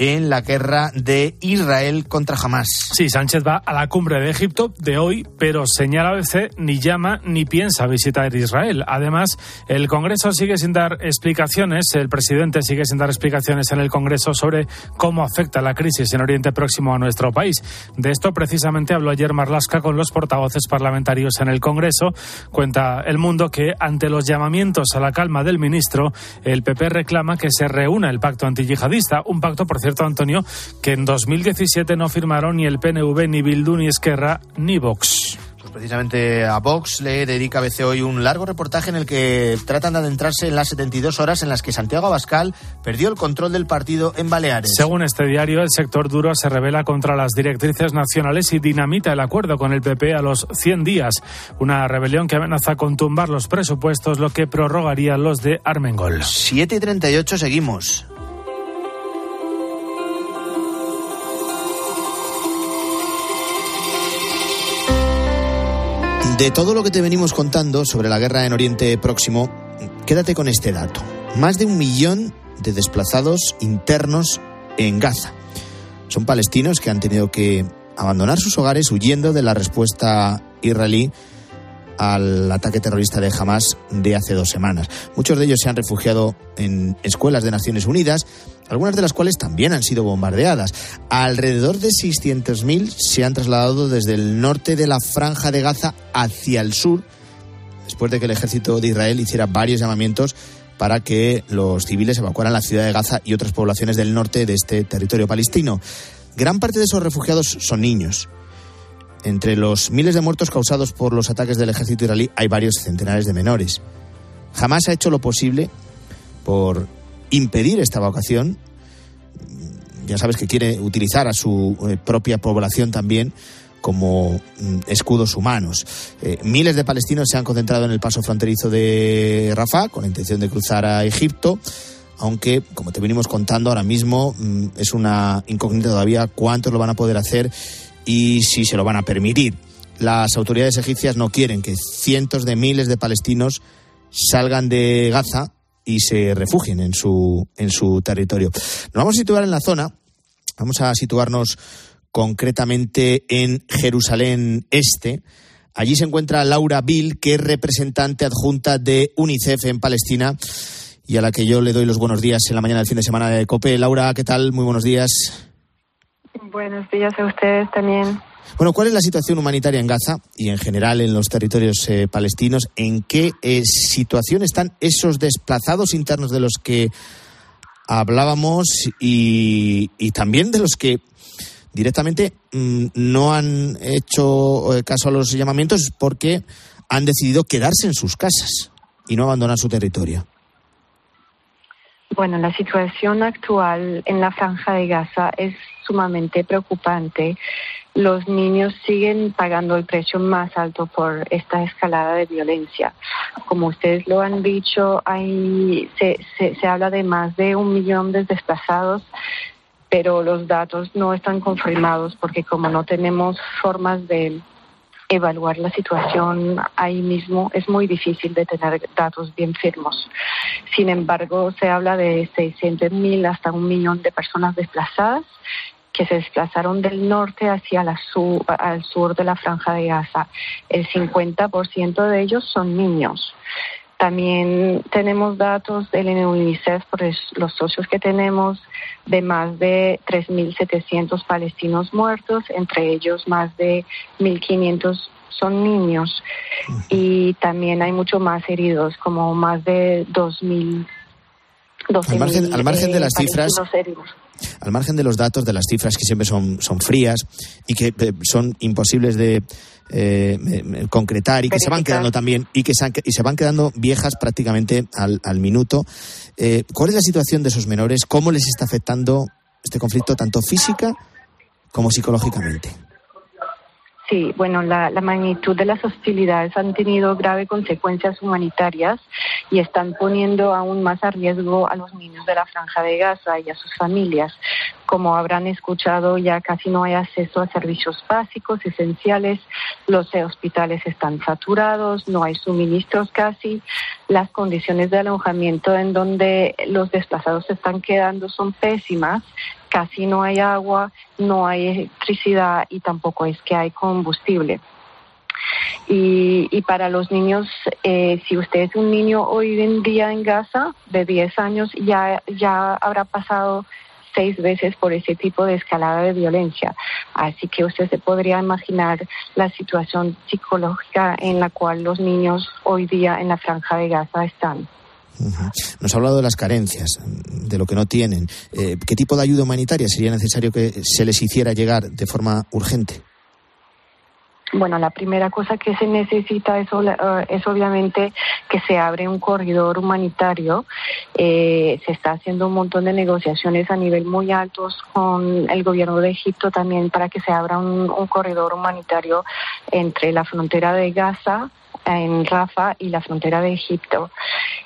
en la guerra de Israel contra Hamas. Sí, Sánchez va a la cumbre de Egipto de hoy, pero señala ABC ni llama ni piensa visitar Israel. Además, el Congreso sigue sin dar explicaciones, el presidente sigue sin dar explicaciones en el Congreso sobre cómo afecta la crisis en Oriente Próximo a nuestro país. De esto precisamente habló ayer Marlasca con los portavoces parlamentarios en el Congreso. Cuenta El Mundo que ante los llamamientos a la calma del ministro, el PP reclama que se reúna el pacto antiyihadista, un pacto por cierto Antonio, que en 2017 no firmaron ni el PNV, ni Bildu, ni Esquerra, ni Vox. Pues precisamente a Vox le dedica veces hoy un largo reportaje en el que tratan de adentrarse en las 72 horas en las que Santiago Abascal perdió el control del partido en Baleares. Según este diario, el sector duro se revela contra las directrices nacionales y dinamita el acuerdo con el PP a los 100 días. Una rebelión que amenaza con tumbar los presupuestos, lo que prorrogaría los de Armengol. 7 y 38 seguimos. De todo lo que te venimos contando sobre la guerra en Oriente Próximo, quédate con este dato. Más de un millón de desplazados internos en Gaza. Son palestinos que han tenido que abandonar sus hogares huyendo de la respuesta israelí al ataque terrorista de Hamas de hace dos semanas. Muchos de ellos se han refugiado en escuelas de Naciones Unidas, algunas de las cuales también han sido bombardeadas. Alrededor de 600.000 se han trasladado desde el norte de la franja de Gaza hacia el sur, después de que el ejército de Israel hiciera varios llamamientos para que los civiles evacuaran la ciudad de Gaza y otras poblaciones del norte de este territorio palestino. Gran parte de esos refugiados son niños. Entre los miles de muertos causados por los ataques del ejército israelí hay varios centenares de menores. Jamás ha hecho lo posible por impedir esta evacuación. Ya sabes que quiere utilizar a su eh, propia población también como mm, escudos humanos. Eh, miles de palestinos se han concentrado en el paso fronterizo de Rafah con la intención de cruzar a Egipto, aunque, como te venimos contando ahora mismo, mm, es una incógnita todavía cuántos lo van a poder hacer y si se lo van a permitir. Las autoridades egipcias no quieren que cientos de miles de palestinos salgan de Gaza y se refugien en su, en su territorio. Nos vamos a situar en la zona, vamos a situarnos concretamente en Jerusalén Este. Allí se encuentra Laura Bill, que es representante adjunta de UNICEF en Palestina y a la que yo le doy los buenos días en la mañana del fin de semana de COPE. Laura, ¿qué tal? Muy buenos días. Buenos días a ustedes también. Bueno, ¿cuál es la situación humanitaria en Gaza y en general en los territorios eh, palestinos? ¿En qué eh, situación están esos desplazados internos de los que hablábamos y, y también de los que directamente mm, no han hecho eh, caso a los llamamientos porque han decidido quedarse en sus casas y no abandonar su territorio. Bueno, la situación actual en la franja de Gaza es sumamente preocupante. Los niños siguen pagando el precio más alto por esta escalada de violencia. Como ustedes lo han dicho, hay, se, se, habla de más de un millón de desplazados pero los datos no están confirmados porque como no tenemos formas de evaluar la situación ahí mismo, es muy difícil de tener datos bien firmes. Sin embargo, se habla de 600.000 hasta un millón de personas desplazadas que se desplazaron del norte hacia la sur, al sur de la franja de Gaza. El 50% de ellos son niños. También tenemos datos del UNICEF por los socios que tenemos de más de 3.700 palestinos muertos, entre ellos más de 1.500 son niños y también hay mucho más heridos, como más de 2.000. Al margen, al margen de las cifras, al margen de los datos, de las cifras que siempre son, son frías y que eh, son imposibles de eh, concretar y que se van quedando también y que se, y se van quedando viejas prácticamente al, al minuto. Eh, ¿Cuál es la situación de esos menores? ¿Cómo les está afectando este conflicto tanto física como psicológicamente? Sí, bueno, la, magnitud de las hostilidades han tenido graves consecuencias humanitarias y están poniendo aún más a riesgo a los niños de la franja de Gaza y a sus familias. Como habrán escuchado, ya casi no hay acceso a servicios básicos, esenciales, los hospitales están saturados, no hay suministros casi, las condiciones de alojamiento en donde los desplazados se están quedando son pésimas casi no hay agua, no hay electricidad y tampoco es que hay combustible. Y, para los niños, eh, si usted es un niño hoy en día en Gaza de 10 años, ya, ya habrá pasado seis veces por ese tipo de escalada de violencia. Así que usted se podría imaginar la situación psicológica en la cual los niños hoy día en la franja de Gaza están. Nos ha hablado de las carencias, de lo que no tienen. Eh, ¿Qué tipo de ayuda humanitaria sería necesario que se les hiciera llegar de forma urgente? Bueno, la primera cosa que se necesita es, eh, es obviamente que se abre un corredor humanitario. Eh, se está haciendo un montón de negociaciones a nivel muy altos con el gobierno de Egipto también para que se abra un, un corredor humanitario entre la frontera de Gaza en Rafa y la frontera de Egipto.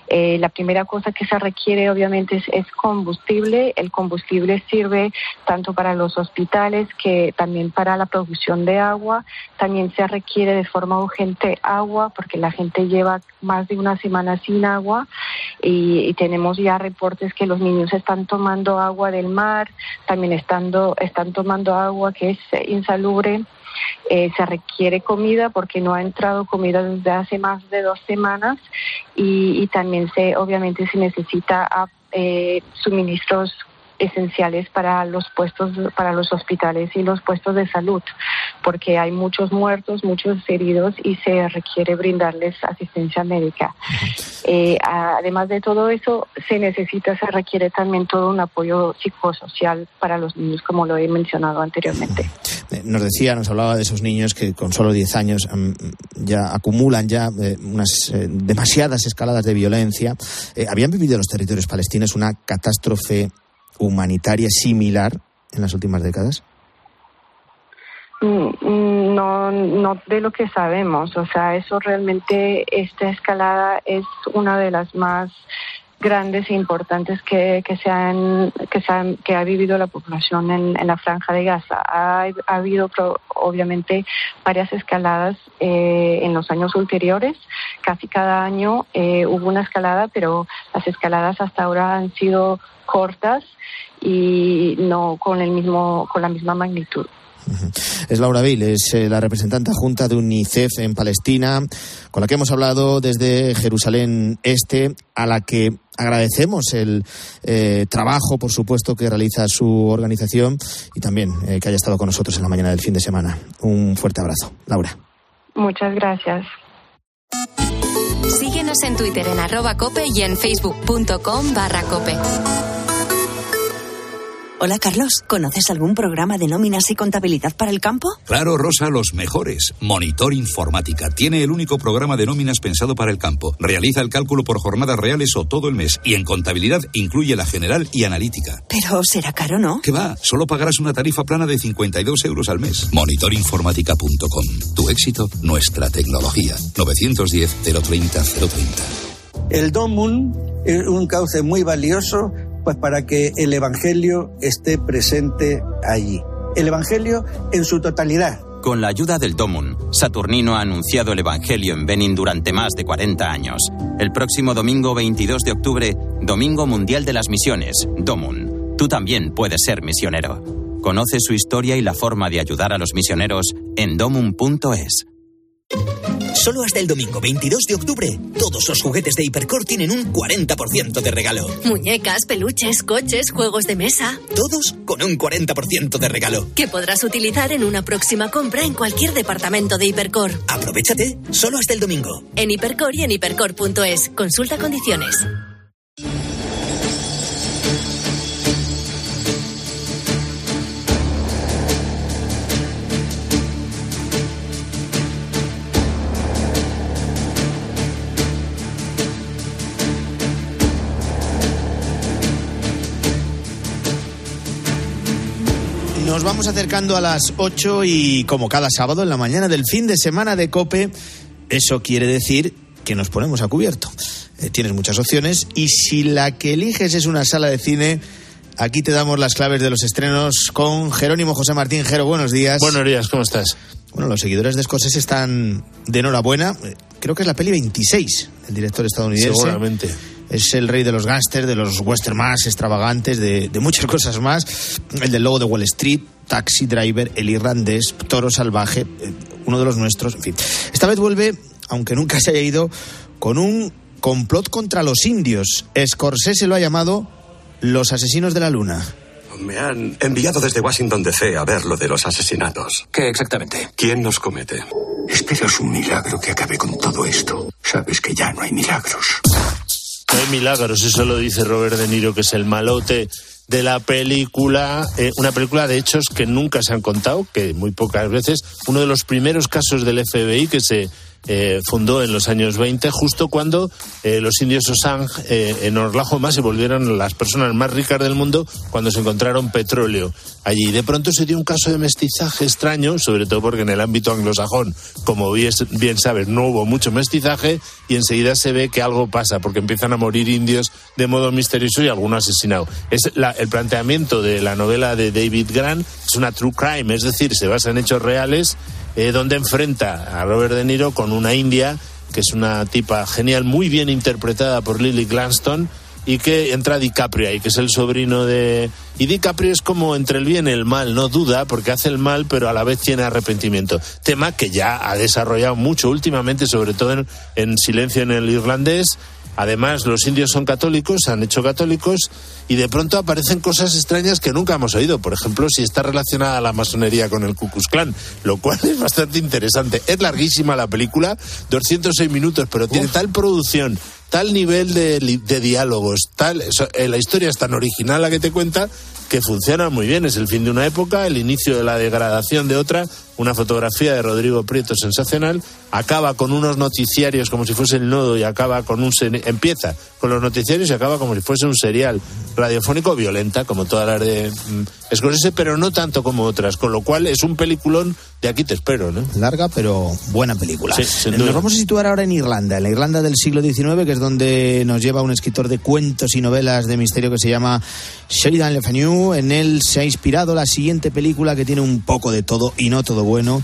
Eh, la primera cosa que se requiere obviamente es, combustible. El combustible sirve tanto para los hospitales que también para la producción de agua. También se requiere de forma urgente agua porque la gente lleva más de una semana sin agua y, tenemos ya reportes que los niños están tomando agua del mar, también estando, están tomando agua que es insalubre. Eh, se requiere comida porque no ha entrado comida desde hace más de dos semanas y, también se obviamente se necesita ah, eh, suministros esenciales para los puestos para los hospitales y los puestos de salud porque hay muchos muertos, muchos heridos y se requiere brindarles asistencia médica. Eh, además de todo eso, se necesita, se requiere también todo un apoyo psicosocial para los niños, como lo he mencionado anteriormente. Eh, nos decía, nos hablaba de esos niños que con solo 10 años mm, ya acumulan ya eh, unas demasiadas escaladas de violencia. ¿Habían vivido en los territorios palestinos una catástrofe humanitaria similar en las últimas décadas? Mm, mm, no, no de lo que sabemos. O sea, eso realmente, esta escalada es una de las más grandes e importantes que, que, se han, que, se que ha vivido la población en, la franja de Gaza. Ha, habido obviamente varias escaladas eh, en los años ulteriores. Casi cada año eh, hubo una escalada, pero las escaladas hasta ahora han sido cortas y no con el mismo con la misma magnitud. Es Laura Vil, es eh, la representante junta de UNICEF en Palestina, con la que hemos hablado desde Jerusalén Este, a la que agradecemos el eh, trabajo, por supuesto, que realiza su organización y también eh, que haya estado con nosotros en la mañana del fin de semana. Un fuerte abrazo. Laura. Muchas gracias. Síguenos en Twitter en arroba cope y en facebook.com barra cope. Hola Carlos, ¿conoces algún programa de nóminas y contabilidad para el campo? Claro, Rosa, los mejores. Monitor Informática tiene el único programa de nóminas pensado para el campo. Realiza el cálculo por jornadas reales o todo el mes y en contabilidad incluye la general y analítica. Pero será caro, ¿no? ¿Qué va? Solo pagarás una tarifa plana de 52 euros al mes. Monitorinformática.com. Tu éxito, nuestra tecnología. 910 030 030. El DOMUN es un cauce muy valioso pues para que el Evangelio esté presente allí. El Evangelio en su totalidad. Con la ayuda del Domun, Saturnino ha anunciado el Evangelio en Benin durante más de 40 años. El próximo domingo 22 de octubre, Domingo Mundial de las Misiones, Domun. Tú también puedes ser misionero. Conoce su historia y la forma de ayudar a los misioneros en domun.es. Solo hasta el domingo 22 de octubre, todos los juguetes de Hipercore tienen un 40% de regalo. Muñecas, peluches, coches, juegos de mesa. Todos con un 40% de regalo. Que podrás utilizar en una próxima compra en cualquier departamento de Hipercore. Aprovechate, solo hasta el domingo. En Hipercore y en hipercore.es. Consulta condiciones. Nos vamos acercando a las 8 y como cada sábado en la mañana del fin de semana de Cope, eso quiere decir que nos ponemos a cubierto. Eh, tienes muchas opciones y si la que eliges es una sala de cine, aquí te damos las claves de los estrenos con Jerónimo José Martín. Jero, buenos días. Buenos días, ¿cómo estás? Bueno, los seguidores de Scorsese están de enhorabuena. Creo que es la peli 26, el director estadounidense. Seguramente es el rey de los gángsters, de los western más extravagantes, de, muchas cosas más. El del lobo de Wall Street, Taxi Driver, El Irlandés, Toro Salvaje, eh, uno de los nuestros, en fin. Esta vez vuelve, aunque nunca se haya ido, con un complot contra los indios. Scorsese lo ha llamado Los Asesinos de la Luna. Me han enviado desde Washington DC a ver lo de los asesinatos. ¿Qué exactamente? ¿Quién los comete? Esperas un milagro que acabe con todo esto. Sabes que ya no hay milagros. Hay milagros, eso lo dice Robert De Niro, que es el malote de la película, eh, una película de hechos que nunca se han contado, que muy pocas veces, uno de los primeros casos del FBI que se eh, fundó en los años 20, justo cuando eh, los indios Osang eh, en Orlajoma se volvieron las personas más ricas del mundo cuando se encontraron petróleo allí. De pronto se dio un caso de mestizaje extraño, sobre todo porque en el ámbito anglosajón, como bien, sabes, no hubo mucho mestizaje y enseguida se ve que algo pasa porque empiezan a morir indios de modo misterioso y algunos asesinados. Es el planteamiento de la novela de David Grant, es una true crime, es decir, se basa en hechos reales eh, donde enfrenta a Robert De Niro con una india, que es una tipa genial, muy bien interpretada por Lily Gladstone, y que entra DiCaprio ahí, que es el sobrino de... Y DiCaprio es como entre el bien y el mal, no duda, porque hace el mal, pero a la vez tiene arrepentimiento. Tema que ya ha desarrollado mucho últimamente, sobre todo en, Silencio en el Irlandés, Además, los indios son católicos, se han hecho católicos y de pronto aparecen cosas extrañas que nunca hemos oído. Por ejemplo, si está relacionada la masonería con el Ku Klux Klan, lo cual es bastante interesante. Es larguísima la película, 206 minutos, pero tiene tal producción, tal nivel de, de diálogos, tal, eh, la historia es tan original la que te cuenta que funciona muy bien. Es el fin de una época, el inicio de la degradación de otra, una fotografía de Rodrigo Prieto sensacional, acaba con unos noticiarios como si fuese el nodo y acaba con un empieza con los noticiarios y acaba como si fuese un serial radiofónico violenta como todas las de mm, Scorsese, pero no tanto como otras, con lo cual es un peliculón de aquí te espero, ¿no? Larga pero buena película. Sí, nos vamos a situar ahora en Irlanda, en la Irlanda del siglo XIX, que es donde nos lleva un escritor de cuentos y novelas de misterio que se llama Sheridan Le Fanu. En él se ha inspirado la siguiente película que tiene un poco de todo y no todo bueno,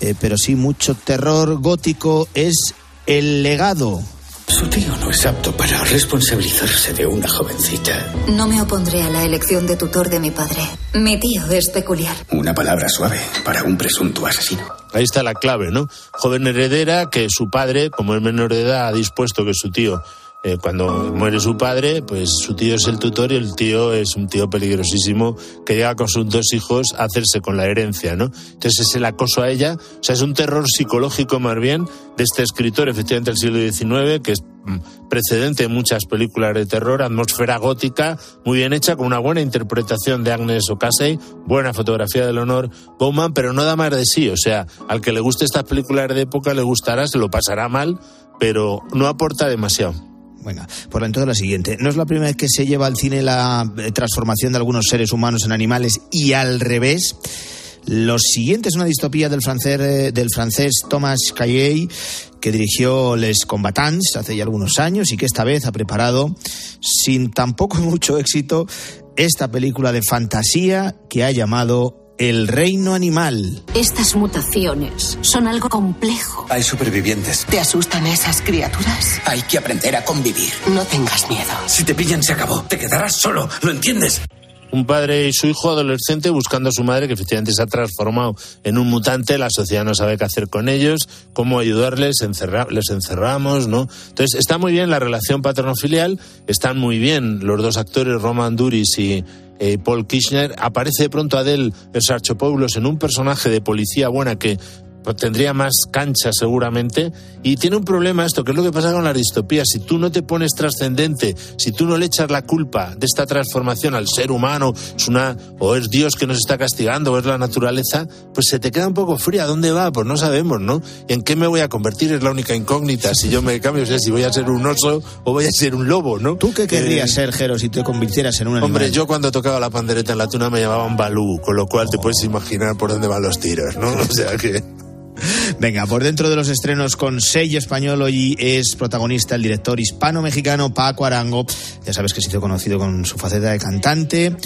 eh, pero sí mucho terror gótico, es El legado. Su tío no es apto para responsabilizarse de una jovencita. No me opondré a la elección de tutor de mi padre. Mi tío es peculiar. Una palabra suave para un presunto asesino. Ahí está la clave, ¿no? Joven heredera que su padre, como es menor de edad, ha dispuesto que su tío eh, cuando muere su padre, pues su tío es el tutor y el tío es un tío peligrosísimo que llega con sus dos hijos a hacerse con la herencia, ¿no? Entonces es el acoso a ella, o sea, es un terror psicológico más bien de este escritor, efectivamente del siglo XIX, que es mm, precedente en muchas películas de terror, atmósfera gótica, muy bien hecha, con una buena interpretación de Agnes Ocasey, buena fotografía del honor Bowman, pero no da más de sí, o sea, al que le guste estas películas de época le gustará, se lo pasará mal, pero no aporta demasiado. Venga, por entonces la siguiente. No es la primera vez que se lleva al cine la eh, transformación de algunos seres humanos en animales y al revés. Lo siguiente es una distopía del francés, eh, del francés Thomas Caillé, que dirigió Les Combatants hace ya algunos años y que esta vez ha preparado, sin tampoco mucho éxito, esta película de fantasía que ha llamado el reino animal. Estas mutaciones son algo complejo. Hay supervivientes. ¿Te asustan esas criaturas? Hay que aprender a convivir. No tengas miedo. Si te pillan, se acabó. Te quedarás solo. ¿Lo entiendes? Un padre y su hijo adolescente buscando a su madre que efectivamente se ha transformado en un mutante, la sociedad no sabe qué hacer con ellos, cómo ayudarles, les encerramos, ¿no? Entonces está muy bien la relación paterno-filial, están muy bien los dos actores, Roman Duris y eh, Paul Kirchner, aparece de pronto Adel Sarchopoulos en un personaje de policía buena que pues tendría más cancha seguramente. Y tiene un problema esto, que es lo que pasa con la distopía. Si tú no te pones trascendente, si tú no le echas la culpa de esta transformación al ser humano, es una, o es Dios que nos está castigando, o es la naturaleza, pues se te queda un poco fría. ¿Dónde va? Pues no sabemos, ¿no? ¿En qué me voy a convertir? Es la única incógnita. Si yo me cambio, o sea, si voy a ser un oso o voy a ser un lobo, ¿no? ¿Tú qué querrías eh, ser, Jero, si te convirtieras en un animal? Hombre, yo cuando tocaba la pandereta en la tuna me llamaban Balú, con lo cual te puedes imaginar por dónde van los tiros, ¿no? O sea que... Venga, por dentro de los estrenos con sello español hoy es protagonista el director hispano-mexicano Paco Arango. Ya sabes que se hizo conocido con su faceta de cantante.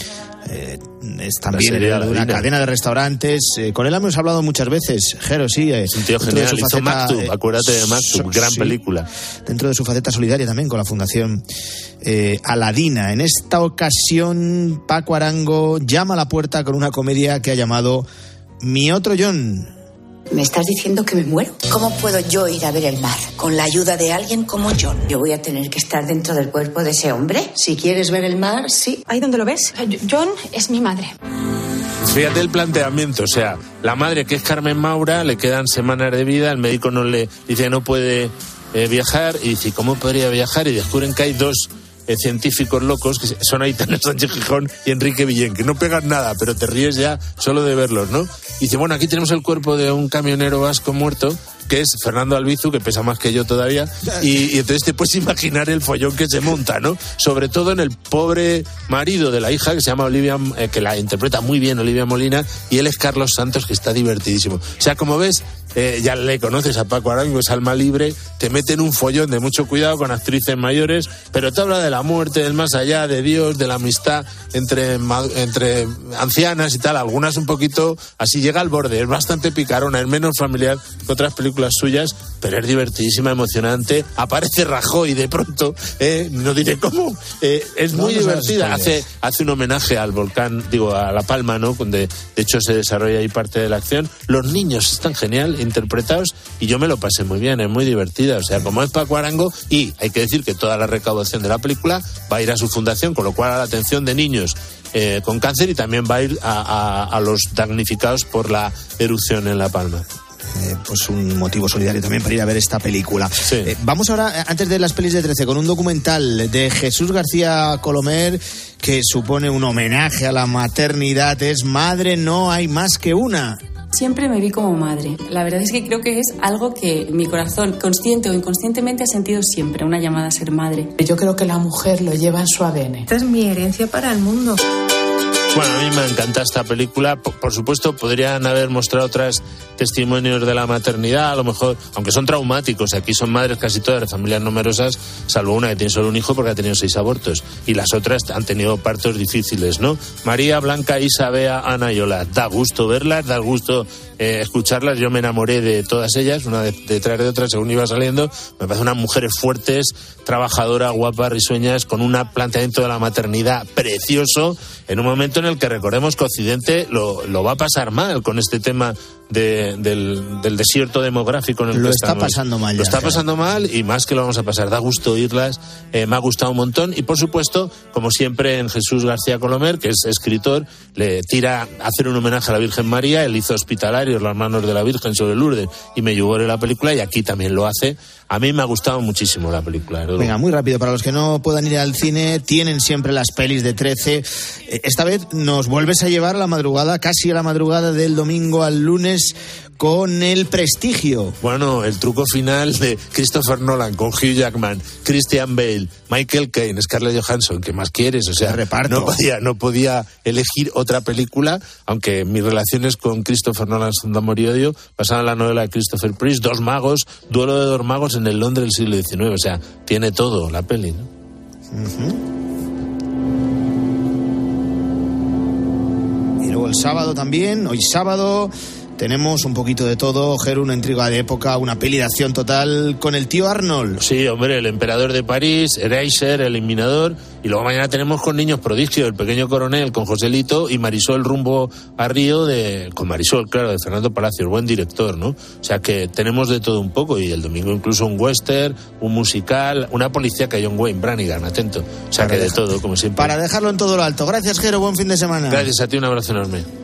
Eh, es también de una cadena de restaurantes. Eh, con él hemos hablado muchas veces. Jero, sí. Eh, es un tío genial. Hizo faceta, acuérdate de Maktub, gran película. Dentro de su faceta solidaria también con la Fundación Aladina. En esta ocasión, Paco Arango llama a la puerta con una comedia que ha llamado Mi otro John. ¿Me estás diciendo que me muero? ¿Cómo puedo yo ir a ver el mar? Con la ayuda de alguien como John. ¿Yo voy a tener que estar dentro del cuerpo de ese hombre? Si quieres ver el mar, sí. ¿Ahí donde lo ves? John es mi madre. Fíjate el planteamiento, o sea, la madre que es Carmen Maura, le quedan semanas de vida, el médico no le dice no puede eh, viajar y dice, ¿cómo podría viajar? Y descubren que hay dos científicos locos que son Aitana Sánchez Gijón y Enrique Villén, que no pegan nada, pero te ríes ya solo de verlos, ¿no? Y dice, bueno, aquí tenemos el cuerpo de un camionero vasco muerto que es Fernando Albizu, que pesa más que yo todavía, y, entonces te puedes imaginar el follón que se monta, ¿no? Sobre todo en el pobre marido de la hija, que se llama Olivia, eh, que la interpreta muy bien Olivia Molina, y él es Carlos Santos, que está divertidísimo. O sea, como ves, eh, ya le conoces a Paco Arango, es alma libre, te mete en un follón de mucho cuidado con actrices mayores, pero te habla de la muerte, del más allá, de Dios, de la amistad entre, entre ancianas y tal, algunas un poquito así llega al borde, es bastante picarona, es menos familiar que otras películas las suyas, pero es divertidísima, emocionante. Aparece Rajoy de pronto, eh, no diré cómo, eh, es muy divertida. Hace, hace un homenaje al volcán, digo, a La Palma, ¿no? Donde de hecho se desarrolla ahí parte de la acción. Los niños están genial, interpretados y yo me lo pasé muy bien, es muy divertida. O sea, como es Paco Arango y hay que decir que toda la recaudación de la película va a ir a su fundación, con lo cual a la atención de niños eh, con cáncer y también va a ir a, los damnificados por la erupción en La Palma. Eh, pues un motivo solidario también para ir a ver esta película. Eh, vamos ahora, antes de las pelis de 13, con un documental de Jesús García Colomer que supone un homenaje a la maternidad. Es Madre, no hay más que una. Siempre me vi como madre. La verdad es que creo que es algo que mi corazón, consciente o inconscientemente, ha sentido siempre, una llamada a ser madre. Yo creo que la mujer lo lleva en su ADN. Esta es mi herencia para el mundo. Bueno, a mí me encanta esta película. Por, supuesto, podrían haber mostrado otros testimonios de la maternidad, a lo mejor, aunque son traumáticos. Aquí son madres casi todas de familias numerosas, salvo una que tiene solo un hijo porque ha tenido seis abortos. Y las otras han tenido partos difíciles, ¿no? María, Blanca, Isabea, Ana y Ola. Da gusto verlas, da gusto eh, escucharlas. Yo me enamoré de todas ellas, una detrás de otra, según iba saliendo. Me parece unas mujeres fuertes, trabajadoras, guapas, risueñas, con un planteamiento de la maternidad precioso, en un momento en el que recordemos que Occidente lo, lo va a pasar mal con este tema del, del, desierto demográfico en el lo que está pasando mal. lo está pasando mal y más que lo vamos a pasar. Da gusto oírlas, eh, me ha gustado un montón y por supuesto, como siempre en Jesús García Colomer, que es escritor, le tira a hacer un homenaje a la Virgen María, él hizo Las manos de la Virgen sobre Lourdes y me en la película y aquí también lo hace. A mí me ha gustado muchísimo la película. Venga, muy rápido, para los que no puedan ir al cine, tienen siempre las pelis de 13. Eh, esta vez nos vuelves a llevar la madrugada, casi a la madrugada del domingo al lunes, con el prestigio. Bueno, el truco final de Christopher Nolan con Hugh Jackman, Christian Bale, Michael Caine, Scarlett Johansson, ¿qué más quieres? O sea, reparto. No podía, no podía elegir otra película, aunque mis relaciones con Christopher Nolan son de amor y odio, pasaban la novela de Christopher Priest, Dos magos, duelo de dos magos en el Londres del siglo XIX. O sea, tiene todo la peli, ¿no? Y luego el sábado también, hoy sábado tenemos un poquito de todo, Ger, una intriga de época, una peli de acción total con el tío Arnold. Sí, hombre, el emperador de París, Eraser, el eliminador. Y luego mañana tenemos con Niños Prodigio, el pequeño coronel con Joselito y Marisol rumbo a Río, de, con Marisol, claro, de Fernando Palacios, buen director, ¿no? O sea que tenemos de todo un poco y el domingo incluso un western, un musical, una policía que hay un Wayne Branigan, atento. O sea que de todo, como siempre. Para dejarlo en todo lo alto. Gracias, Jero, buen fin de semana. Gracias a ti, un abrazo enorme.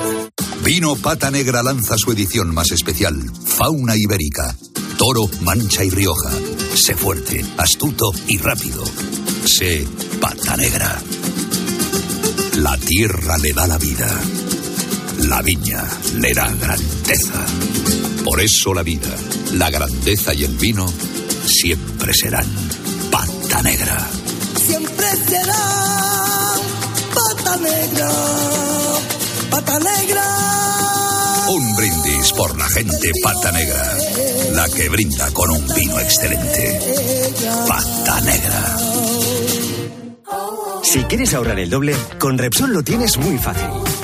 Vino Pata Negra lanza su edición más especial, Fauna Ibérica. Toro, Mancha y Rioja. Sé fuerte, astuto y rápido. Sé Pata Negra. La tierra le da la vida. La viña le da grandeza. Por eso la vida, la grandeza y el vino siempre serán Pata Negra. Siempre será Pata Negra. Pata Negra. Un brindis por la gente Pata Negra. La que brinda con un vino excelente. Pata Negra. Si quieres ahorrar el doble, con Repsol lo tienes muy fácil.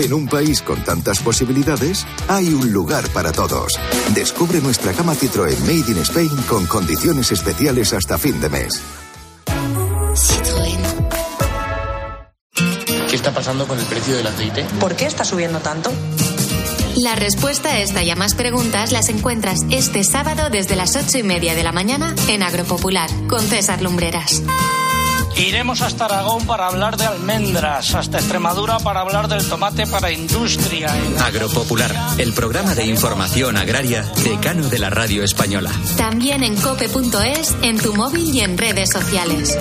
En un país con tantas posibilidades, hay un lugar para todos. Descubre nuestra cama Citroën Made in Spain con condiciones especiales hasta fin de mes. Citroën. ¿Qué está pasando con el precio del aceite? ¿Por qué está subiendo tanto? La respuesta a esta y a más preguntas las encuentras este sábado desde las ocho y media de la mañana en Agropopular con César Lumbreras. Iremos hasta Aragón para hablar de almendras, hasta Extremadura para hablar del tomate para industria. Agropopular, el programa de información agraria decano de la radio española. También en cope.es, en tu móvil y en redes sociales.